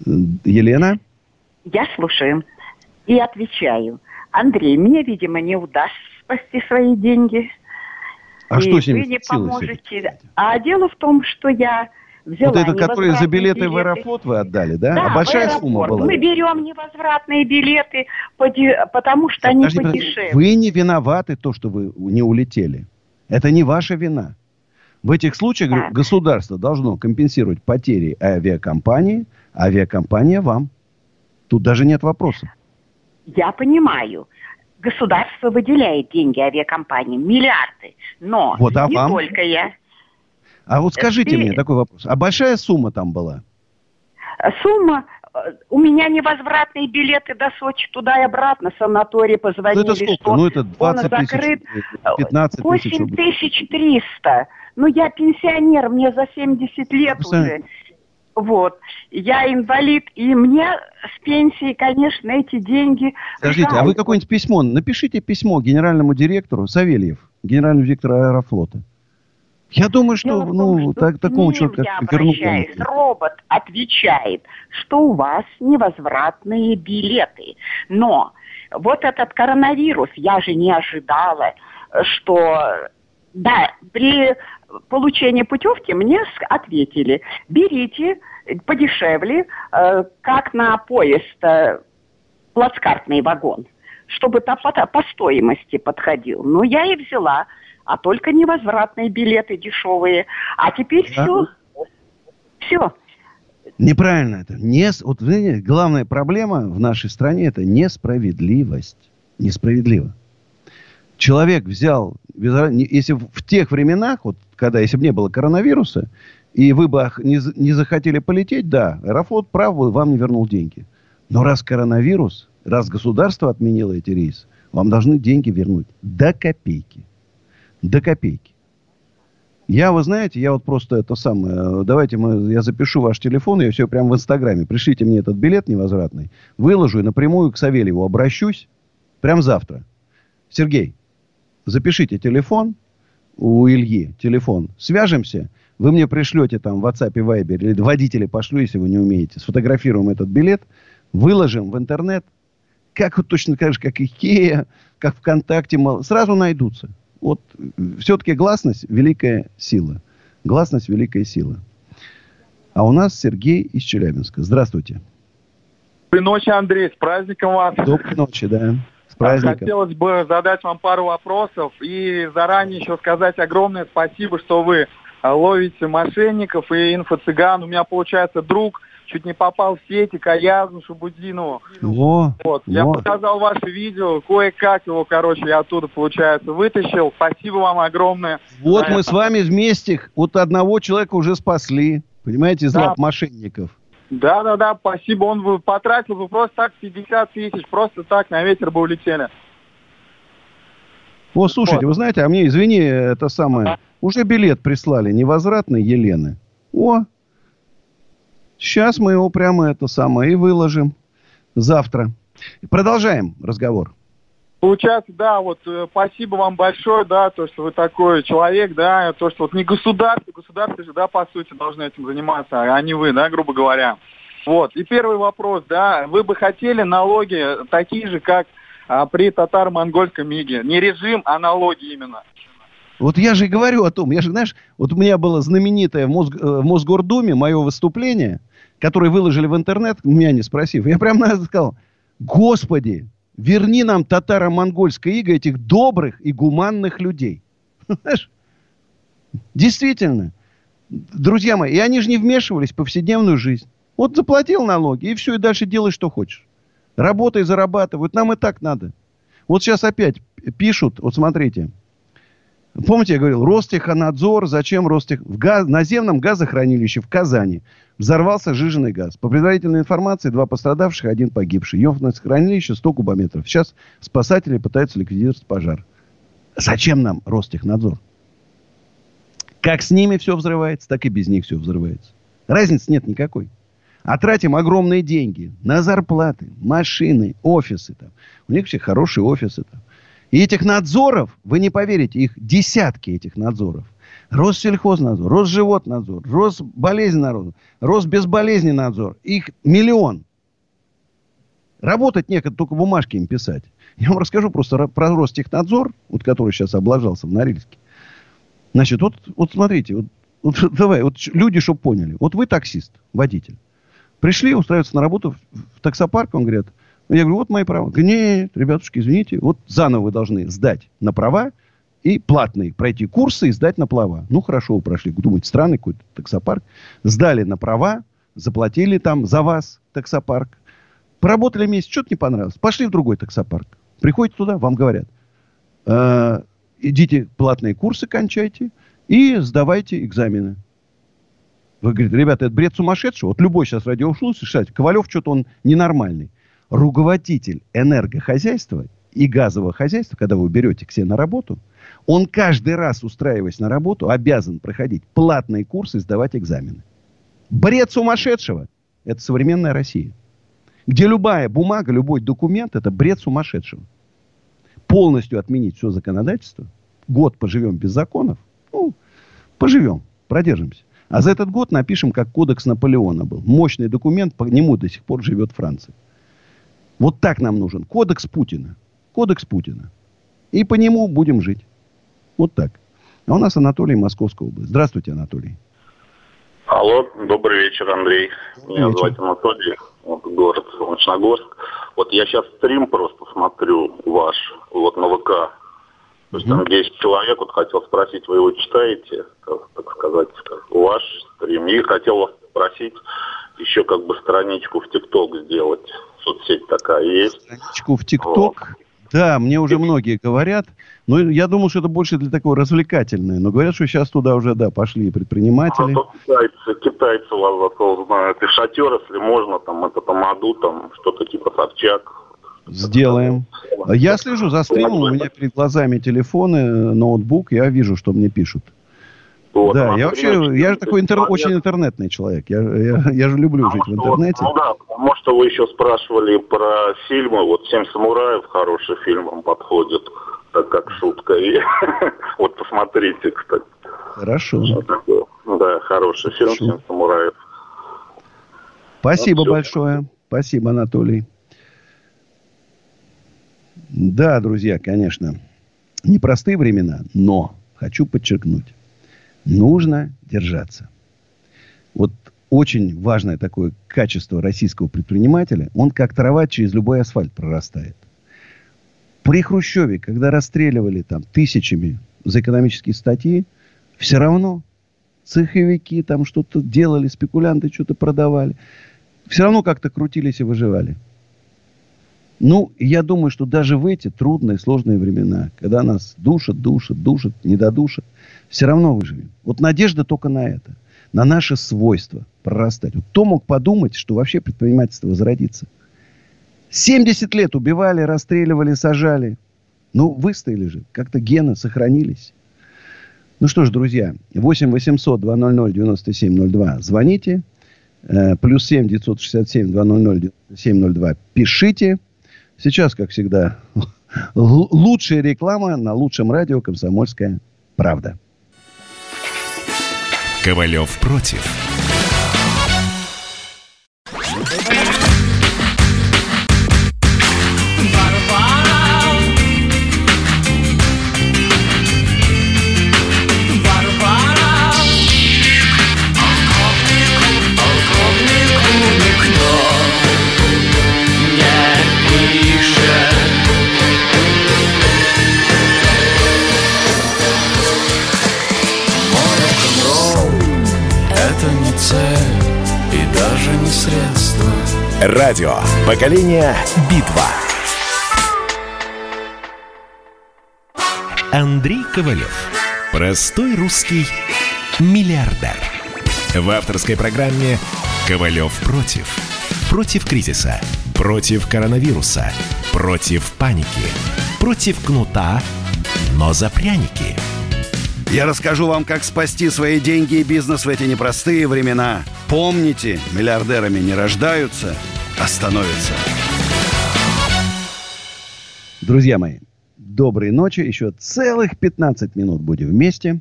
Елена? Я слушаю и отвечаю. Андрей, мне, видимо, не удастся спасти свои деньги. А и что с ними вы не поможете. А дело в том, что я взяла Вот это, которые за билеты, в Аэрофлот вы отдали, да? Да, а большая аэропорт. сумма была? Мы берем невозвратные билеты, потому что они Подожди, подешевле. Вы не виноваты то, что вы не улетели. Это не ваша вина. В этих случаях говорю, государство должно компенсировать потери авиакомпании, а авиакомпания вам. Тут даже нет вопроса. Я понимаю. Государство выделяет деньги авиакомпаниям, миллиарды. Но Вот, а не вам? только я. А вот скажите Ты- мне такой вопрос. А большая сумма там была? Сумма, э, у меня невозвратные билеты до Сочи туда и обратно, санаторий Ну, позвонили, это сколько? что Ну, это он 20 тысяч, закрыт. 15 тысяч 8 рублей. тысяч триста. Ну, я пенсионер, мне за 70 лет уже. Вот. Я инвалид, и мне с пенсии, конечно, эти деньги Скажите, а вы какое-нибудь письмо, напишите письмо генеральному директору Савельев, генеральному директору Аэрофлота. Я думаю, что, Дело в том, ну, что так, такому человеку, как обращаюсь. Робот отвечает, что у вас невозвратные билеты. Но вот этот коронавирус, я же не ожидала, что... Да, при получении путевки мне ответили, берите подешевле, э, как на поезд, э, плацкартный вагон, чтобы та по, по стоимости подходил. Ну, я и взяла, а только невозвратные билеты дешевые. А теперь Да. все, все. Неправильно это. Не, вот, знаете, главная проблема в нашей стране это несправедливость. Несправедливо. Человек взял, если в тех временах, вот, когда, если бы не было коронавируса, и вы бы не, не захотели полететь, да, Аэрофлот прав вам не вернул деньги. Но раз коронавирус, раз государство отменило эти рейсы, вам должны деньги вернуть до копейки. До копейки. Я, вы знаете, я вот просто это самое, давайте мы, я запишу ваш телефон, я все прямо в Инстаграме, пришлите мне этот билет невозвратный, выложу и напрямую к Савельеву обращусь, прям завтра. Сергей, запишите телефон у Ильи, телефон, свяжемся, вы мне пришлете там в WhatsApp и Viber, или водителя пошлю, если вы не умеете, сфотографируем этот билет, выложим в интернет, как вот точно так же, как Икея, как ВКонтакте, сразу найдутся. Вот все-таки гласность – великая сила. Гласность – великая сила. А у нас Сергей из Челябинска. Здравствуйте. Доброй ночи, Андрей, с праздником вас. Доброй ночи, да. Праздником. Хотелось бы задать вам пару вопросов и заранее еще сказать огромное спасибо, что вы а, ловите мошенников и инфо-цыган. У меня, получается, друг чуть не попал в сети к Аязу Шабудинову. Во, Вот. Я во. показал ваше видео, кое-как его, короче, я оттуда, получается, вытащил. Спасибо вам огромное. Вот мы это. с вами вместе, вот одного человека уже спасли. Понимаете, из Да. лап мошенников. Да, да, да, спасибо. Он бы потратил бы просто так 50 тысяч, просто так на ветер бы улетели. О, слушайте, вы знаете, а мне, извини, это самое, уже билет прислали невозвратный Елены. О, сейчас мы его прямо это самое и выложим завтра. Продолжаем разговор. Получается, да, вот э, спасибо вам большое, да, то, что вы такой человек, да, то, что вот не государство, государство же, да, по сути, должны этим заниматься, а не вы, да, грубо говоря. Вот. И первый вопрос, да, вы бы хотели налоги такие же, как а, при татаро-монгольском миге. Не режим, а налоги именно. Вот я же и говорю о том, я же, знаешь, вот у меня было знаменитое в, Мосг- э, в Мосгордуме мое выступление, которое выложили в интернет, меня не спросив. Я прямо сказал, Господи, верни нам татаро-монгольское иго этих добрых и гуманных людей. Действительно, друзья мои, и они же не вмешивались в повседневную жизнь. Вот заплатил налоги, и все, и дальше делай, что хочешь. Работай, зарабатывай. Вот нам и так надо. Вот сейчас опять пишут, вот смотрите, Помните, я говорил, Ростехнадзор, зачем Ростех... В газ... наземном газохранилище в Казани взорвался жиженый газ. По предварительной информации, два пострадавших, один погибший. Емкость хранилища 100 кубометров. Сейчас спасатели пытаются ликвидировать пожар. Зачем нам Ростехнадзор? Как с ними все взрывается, так и без них все взрывается. Разницы нет никакой. А тратим огромные деньги на зарплаты, машины, офисы. Там. У них все хорошие офисы. Там. И этих надзоров, вы не поверите, их десятки этих надзоров. Россельхознадзор, Росживотнадзор, Росболезненнадзор, Росбезболезненадзор. Их миллион. Работать некогда, только бумажки им писать. Я вам расскажу просто про Ростехнадзор, вот который сейчас облажался в Норильске. Значит, вот, вот смотрите, вот, вот давай, вот люди, чтобы поняли. Вот вы таксист, водитель. Пришли устраиваться на работу в, в таксопарк, он говорит, я говорю, вот мои права. Говорит, нет, ребятушки, извините, вот заново вы должны сдать на права и платные пройти курсы и сдать на права. Ну, хорошо, вы прошли. Думаете, странный какой-то таксопарк. Сдали на права, заплатили там за вас таксопарк. Поработали месяц, что-то не понравилось. Пошли в другой таксопарк. Приходите туда, вам говорят, э, идите платные курсы кончайте и сдавайте экзамены. Вы говорите, ребята, это бред сумасшедшего. Вот любой сейчас радиослушатель, кстати, Ковалев что-то он ненормальный. Руководитель энергохозяйства и газового хозяйства, когда вы берете к себе на работу, он каждый раз, устраиваясь на работу, обязан проходить платные курсы и сдавать экзамены. Бред сумасшедшего. Это современная Россия. Где любая бумага, любой документ – это бред сумасшедшего. Полностью отменить все законодательство. Год поживем без законов. Ну, поживем, продержимся. А за этот год напишем, как кодекс Наполеона был. Мощный документ, по нему до сих пор живет Франция. Вот так нам нужен. Кодекс Путина. Кодекс Путина. И по нему будем жить. Вот так. А у нас Анатолий, Московская область. Здравствуйте, Анатолий. Алло, добрый вечер, Андрей. Добрый Меня вечер. зовут Анатолий, вот, город Солнечногорск. Вот я сейчас стрим просто смотрю ваш, вот на ВК. То есть mm там 10 человек, вот хотел спросить, вы его читаете, как, так сказать, ваш стрим. И хотел вас спросить еще как бы страничку в ТикТок сделать. Соцсеть такая есть. Страничку в ТикТок? Да, мне уже многие говорят. Но я думал, что это больше для такого развлекательное. Но говорят, что сейчас туда уже, да, пошли предприниматели. А китайцы, китайцы вас зато знают. И шатер, если можно, там, это тамаду, там, что-то типа Собчак. Сделаем. Я слежу за стримом, у меня перед глазами телефоны, ноутбук, я вижу, что мне пишут. Вот, да, я вообще, я же такой интер... очень интернетный человек. Я, я, я же люблю жить в интернете. Ну да, потому что вы еще спрашивали про фильмы. Вот «Семь самураев» хороший фильм вам подходит, так как шутка. И вот посмотрите, кстати. Хорошо. Да, хороший фильм «Семь самураев». Спасибо вот большое. Спасибо, Анатолий. Да, друзья, конечно, непростые времена, но хочу подчеркнуть, нужно держаться. Вот очень важное такое качество российского предпринимателя, он как трава через любой асфальт прорастает. При Хрущеве, когда расстреливали там тысячами за экономические статьи, все равно цеховики там что-то делали, спекулянты что-то продавали. Все равно как-то крутились и выживали. Ну, я думаю, что даже в эти трудные, сложные времена, когда нас душат, душат, душат, не додушат, все равно выживем. Вот надежда только на это. На наше свойство прорастать. Вот кто мог подумать, что вообще предпринимательство возродится? 70 лет убивали, расстреливали, сажали. Ну, выстояли же. Как-то гены сохранились. Ну что ж, друзья, 8 800 200 9702. Звоните. Э, плюс 7 967 200 9702. Пишите. Сейчас, как всегда, лучшая реклама на лучшем радио «Комсомольская правда». Ковалев против. Радио. Поколение. Битва. Андрей Ковалев. Простой русский миллиардер. В авторской программе «Ковалев против». Против кризиса. Против коронавируса. Против паники. Против кнута, но за пряники – Я расскажу вам, как спасти свои деньги и бизнес в эти непростые времена. Помните, миллиардерами не рождаются, становятся. Друзья мои, доброй ночи. Еще целых 15 минут будем вместе.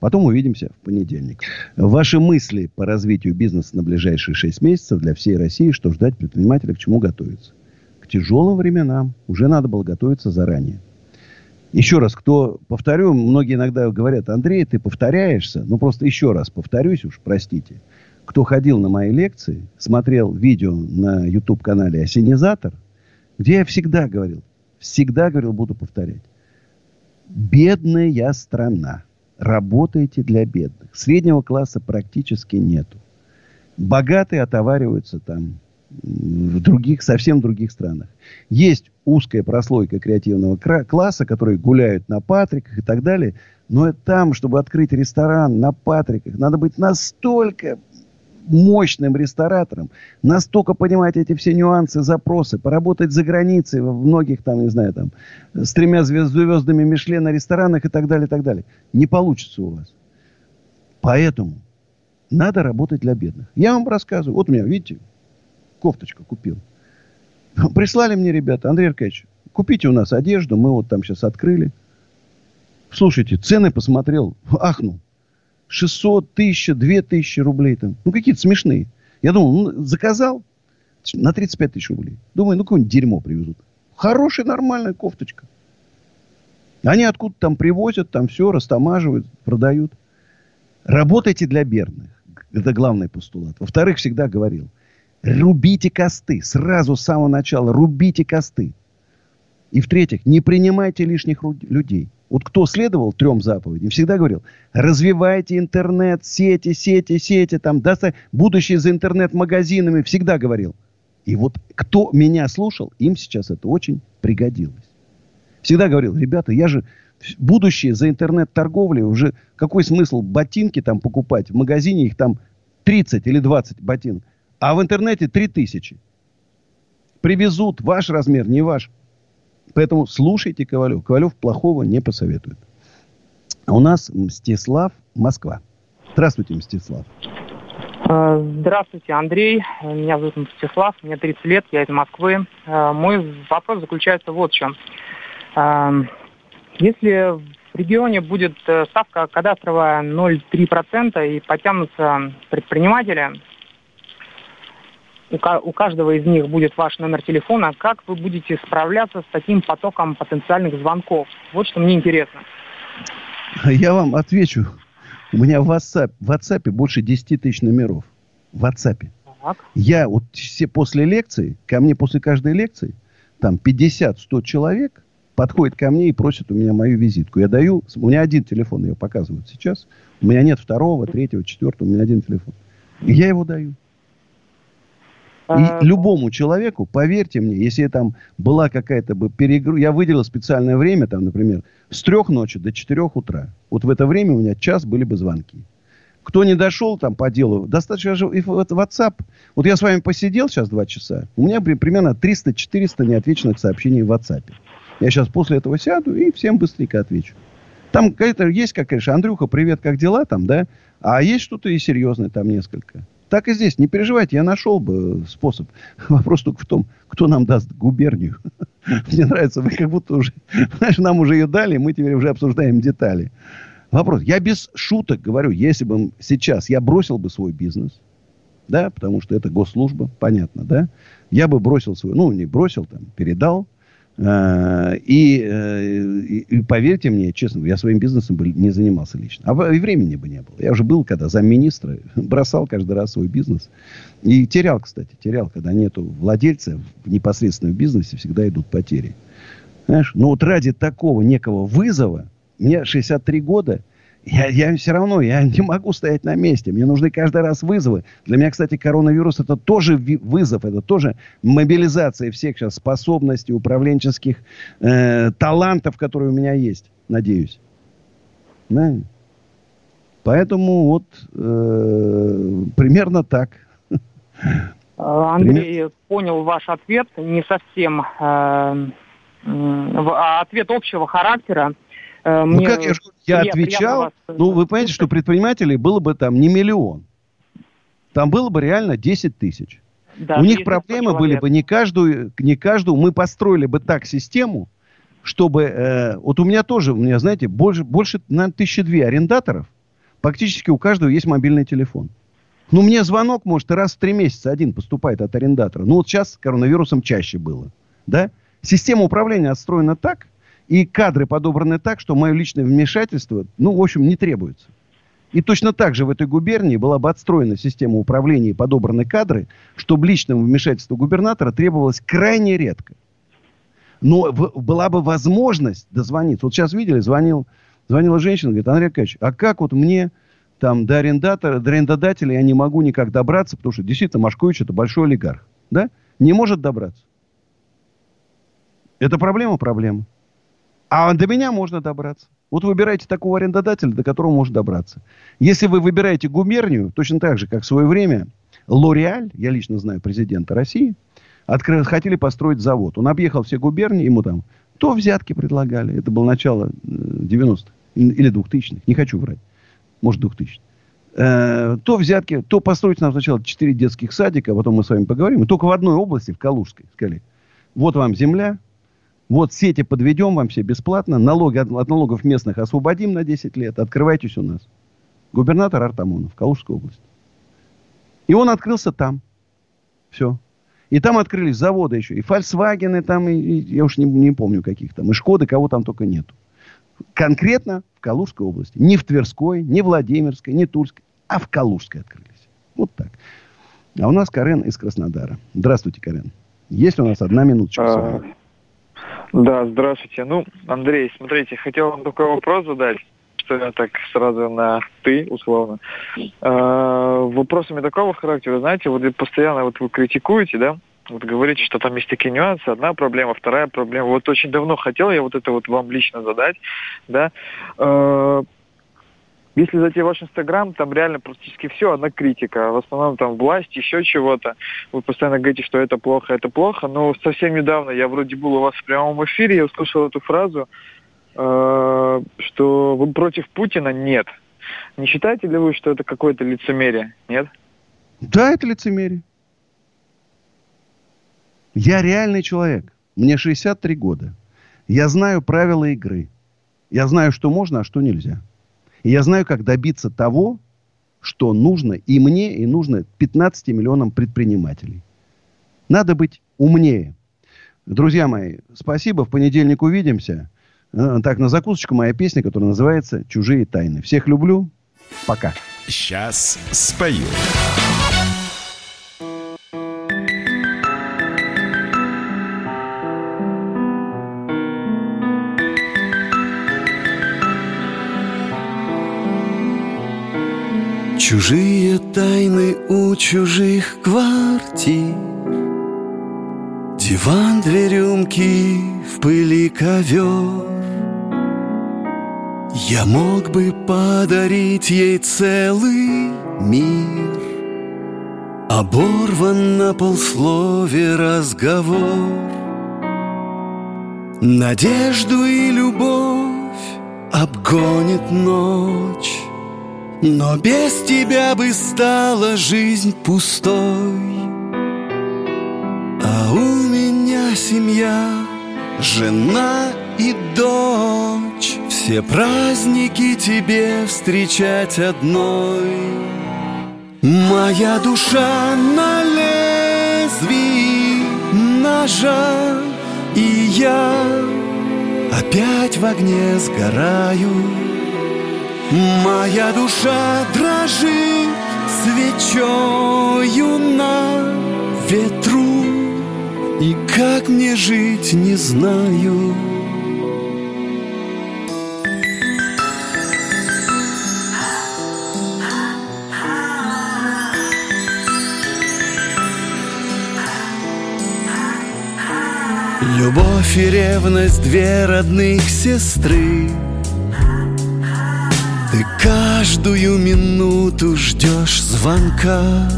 Потом увидимся в понедельник. Ваши мысли по развитию бизнеса на ближайшие 6 месяцев для всей России, что ждать предпринимателя, к чему готовиться. К тяжелым временам уже надо было готовиться заранее. Еще раз, кто, повторю, многие иногда говорят, Андрей, ты повторяешься. Ну, просто еще раз повторюсь уж, простите. Кто ходил на мои лекции, смотрел видео на YouTube-канале «Осенизатор», где я всегда говорил, всегда говорил, буду повторять. Бедная страна. Работаете для бедных. Среднего класса практически нету. Богатые отовариваются там в других, совсем других странах. Есть узкая прослойка креативного класса, которые гуляют на Патриках и так далее. Но там, чтобы открыть ресторан на Патриках, надо быть настолько мощным ресторатором, настолько понимать эти все нюансы, запросы, поработать за границей в многих там, не знаю, там, с тремя звездами Мишлена ресторанах и так далее, и так далее. Не получится у вас. Поэтому надо работать для бедных. Я вам рассказываю. Вот у меня, видите, кофточку купил. Прислали мне ребята, Андрей Аркадьевич, купите у нас одежду, мы вот там сейчас открыли. Слушайте, цены посмотрел, ахнул. 600, 1000, 2000 рублей там. Ну, какие-то смешные. Я думал, ну, заказал на 35 тысяч рублей. Думаю, ну, какое-нибудь дерьмо привезут. Хорошая, нормальная кофточка. Они откуда там привозят, там все растамаживают, продают. Работайте для бедных. Это главный постулат. Во-вторых, всегда говорил, Рубите косты. Сразу с самого начала рубите косты. И в-третьих, не принимайте лишних людей. Вот кто следовал трем заповедям, всегда говорил, развивайте интернет, сети, сети, сети, там, доста... будущее за интернет-магазинами, всегда говорил. И вот кто меня слушал, им сейчас это очень пригодилось. Всегда говорил, ребята, я же будущее за интернет-торговлей, уже какой смысл ботинки там покупать, в магазине их там 30 или 20 ботинок. А в интернете 3000. Привезут ваш размер, не ваш. Поэтому слушайте Ковалев. Ковалев плохого не посоветует. А у нас Мстислав, Москва. Здравствуйте, Мстислав. А, здравствуйте, Андрей. Меня зовут Мстислав, мне 30 лет, я из Москвы. А, мой вопрос заключается вот в чем. А, если в регионе будет э, ставка кадастровая 0,3% и потянутся предприниматели, у каждого из них будет ваш номер телефона, как вы будете справляться с таким потоком потенциальных звонков? Вот что мне интересно. Я вам отвечу. У меня в WhatsApp, в WhatsApp больше 10 тысяч номеров. В WhatsApp. Так. Я вот все после лекции, ко мне после каждой лекции, там 50-100 человек подходит ко мне и просит у меня мою визитку. Я даю, у меня один телефон, ее показывают сейчас. У меня нет второго, третьего, четвертого, у меня один телефон. И я его даю. И любому человеку, поверьте мне, если там была какая-то бы перегруз... Я выделил специальное время, там, например, с трех ночи до четырех утра. Вот в это время у меня час были бы звонки. Кто не дошел там по делу, достаточно же и WhatsApp. Вот я с вами посидел сейчас два часа, у меня примерно 300-400 неотвеченных сообщений в WhatsApp. Я сейчас после этого сяду и всем быстренько отвечу. Там есть, как, конечно, Андрюха, привет, как дела там, да? А есть что-то и серьезное там несколько. Так и здесь. Не переживайте, я нашел бы способ. Вопрос только в том, кто нам даст губернию. Мне нравится, вы как будто уже, знаешь, нам уже ее дали, мы теперь уже обсуждаем детали. Вопрос. Я без шуток говорю, если бы сейчас я бросил бы свой бизнес, да, потому что это госслужба, понятно, да, я бы бросил свой, ну, не бросил, там, передал, Э, и, э, и, и поверьте мне, честно, я своим бизнесом бы не занимался лично. А и времени бы не было. Я уже был, когда замминистра, бросал каждый раз свой бизнес. И терял, кстати, терял. Когда нету владельца в непосредственном бизнесе, всегда идут потери. Знаешь, но вот ради такого некого вызова, мне 63 года, я, я все равно, я не могу стоять на месте. Мне нужны каждый раз вызовы. Для меня, кстати, коронавирус это тоже вызов, это тоже мобилизация всех сейчас способностей, управленческих э, талантов, которые у меня есть, надеюсь. Да? Поэтому вот э, примерно так. Андрей, Пример... понял ваш ответ, не совсем э, ответ общего характера. Э, ну как я, я отвечал, вас... ну вы понимаете, что предпринимателей было бы там не миллион. Там было бы реально 10 тысяч. Да, У них проблемы были бы не каждую, не каждую. Мы построили бы так систему, чтобы... Э, вот у меня тоже, у меня, знаете, больше, больше на тысячи две арендаторов. Практически у каждого есть мобильный телефон. Ну, мне звонок, может, раз в три месяца один поступает от арендатора. Ну, вот сейчас с коронавирусом чаще было. Да? Система управления отстроена так, и кадры подобраны так, что мое личное вмешательство, ну, в общем, не требуется. И точно так же в этой губернии была бы отстроена система управления и подобраны кадры, чтобы личное вмешательство губернатора требовалось крайне редко. Но в, была бы возможность дозвониться. Вот сейчас видели, звонил, звонила женщина, говорит, Андрей Аркадьевич, а как вот мне там до арендатора, до арендодателя я не могу никак добраться, потому что действительно Машкович это большой олигарх. Да? Не может добраться. Это проблема? Проблема. А до меня можно добраться. Вот выбирайте такого арендодателя, до которого можно добраться. Если вы выбираете губернию, точно так же, как в свое время Лореаль, я лично знаю президента России, открыл, хотели построить завод. Он объехал все губернии, ему там то взятки предлагали. Это было начало 90-х э, или 2000-х. Не хочу врать. Может, 2000 э, то взятки, то построить нам сначала 4 детских садика, а потом мы с вами поговорим. И только в одной области, в Калужской, сказали, вот вам земля, вот сети подведем вам все бесплатно, налоги от, от налогов местных освободим на 10 лет, открывайтесь у нас. Губернатор Артамонов, Калужская область. И он открылся там. Все. И там открылись заводы еще. И Volkswagen, там, и, и я уж не, не помню каких там. И Шкоды, кого там только нету. Конкретно в Калужской области. Не в Тверской, не в Владимирской, не Тульской, а в Калужской открылись. Вот так. А у нас Карен из Краснодара. Здравствуйте, Карен. Есть у нас одна минуточка? А, да, здравствуйте. Ну, Андрей, смотрите, хотел вам такой вопрос задать, что я так сразу на «ты», условно. Э, вопросами такого характера, знаете, вот постоянно вот вы критикуете, да, вот говорите, что там есть такие нюансы, одна проблема, вторая проблема. Вот очень давно хотел я вот это вот вам лично задать, да. Э, если зайти в ваш Инстаграм, там реально практически все одна критика. В основном там власть, еще чего-то. Вы постоянно говорите, что это плохо, это плохо. Но совсем недавно я вроде был у вас в прямом эфире, я услышал эту фразу, э, что вы против Путина нет. Не считаете ли вы, что это какое-то лицемерие? Нет? Да, это лицемерие. Я реальный человек. Мне 63 года. Я знаю правила игры. Я знаю, что можно, а что нельзя. И я знаю, как добиться того, что нужно и мне, и нужно 15 миллионам предпринимателей. Надо быть умнее. Друзья мои, спасибо. В понедельник увидимся. Э, так, на закусочку моя песня, которая называется «Чужие тайны». Всех люблю. Пока. Сейчас спою. Чужие тайны у чужих квартир. Диван, две рюмки, в пыли ковер. Я мог бы подарить ей целый мир. Оборван на полслове разговор. Надежду и любовь обгонит ночь но без тебя бы стала жизнь пустой. А у меня семья, жена и дочь. Все праздники тебе встречать одной. Моя душа на лезвии ножа И я опять в огне сгораю Моя душа дрожит свечою на ветру И как мне жить не знаю. Любовь и ревность две родных сестры ты каждую минуту ждешь звонка.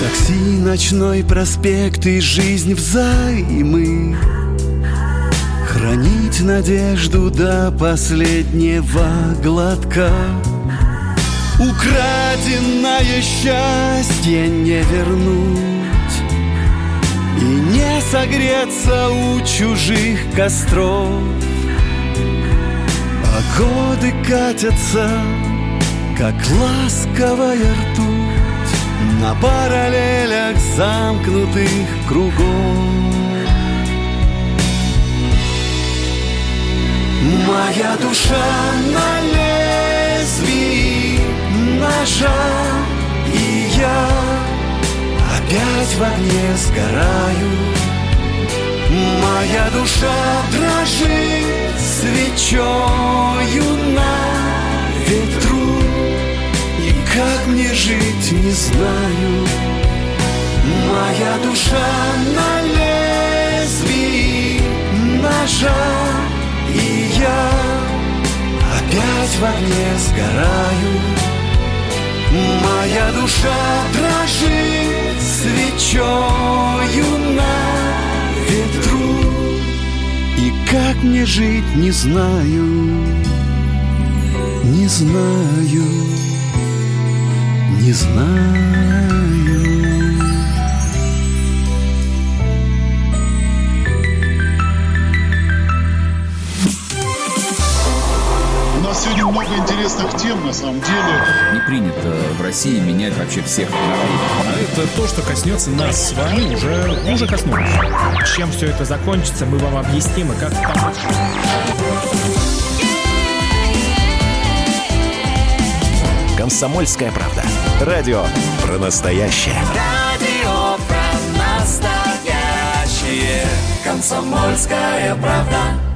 Такси, ночной проспект и жизнь взаймы. Хранить надежду до последнего глотка. Украденное счастье не вернуть И не согреться у чужих костров годы катятся, как ласковая ртуть На параллелях замкнутых кругов. Моя душа на лезвии ножа И я опять в огне сгораю. Моя душа дрожит свечою на ветру. И как мне жить не знаю. Моя душа на лезвии ножа И я опять в огне сгораю. Моя душа дрожит свечою на ветру И как мне жить не знаю, не знаю, не знаю. Сегодня много интересных тем, на самом деле. Не принято в России менять вообще всех народов. А это то, что коснется нас с вами, уже, уже коснулось. Чем все это закончится, мы вам объясним и как помочь. «Комсомольская правда». Радио про настоящее. Радио про настоящее. Комсомольская правда.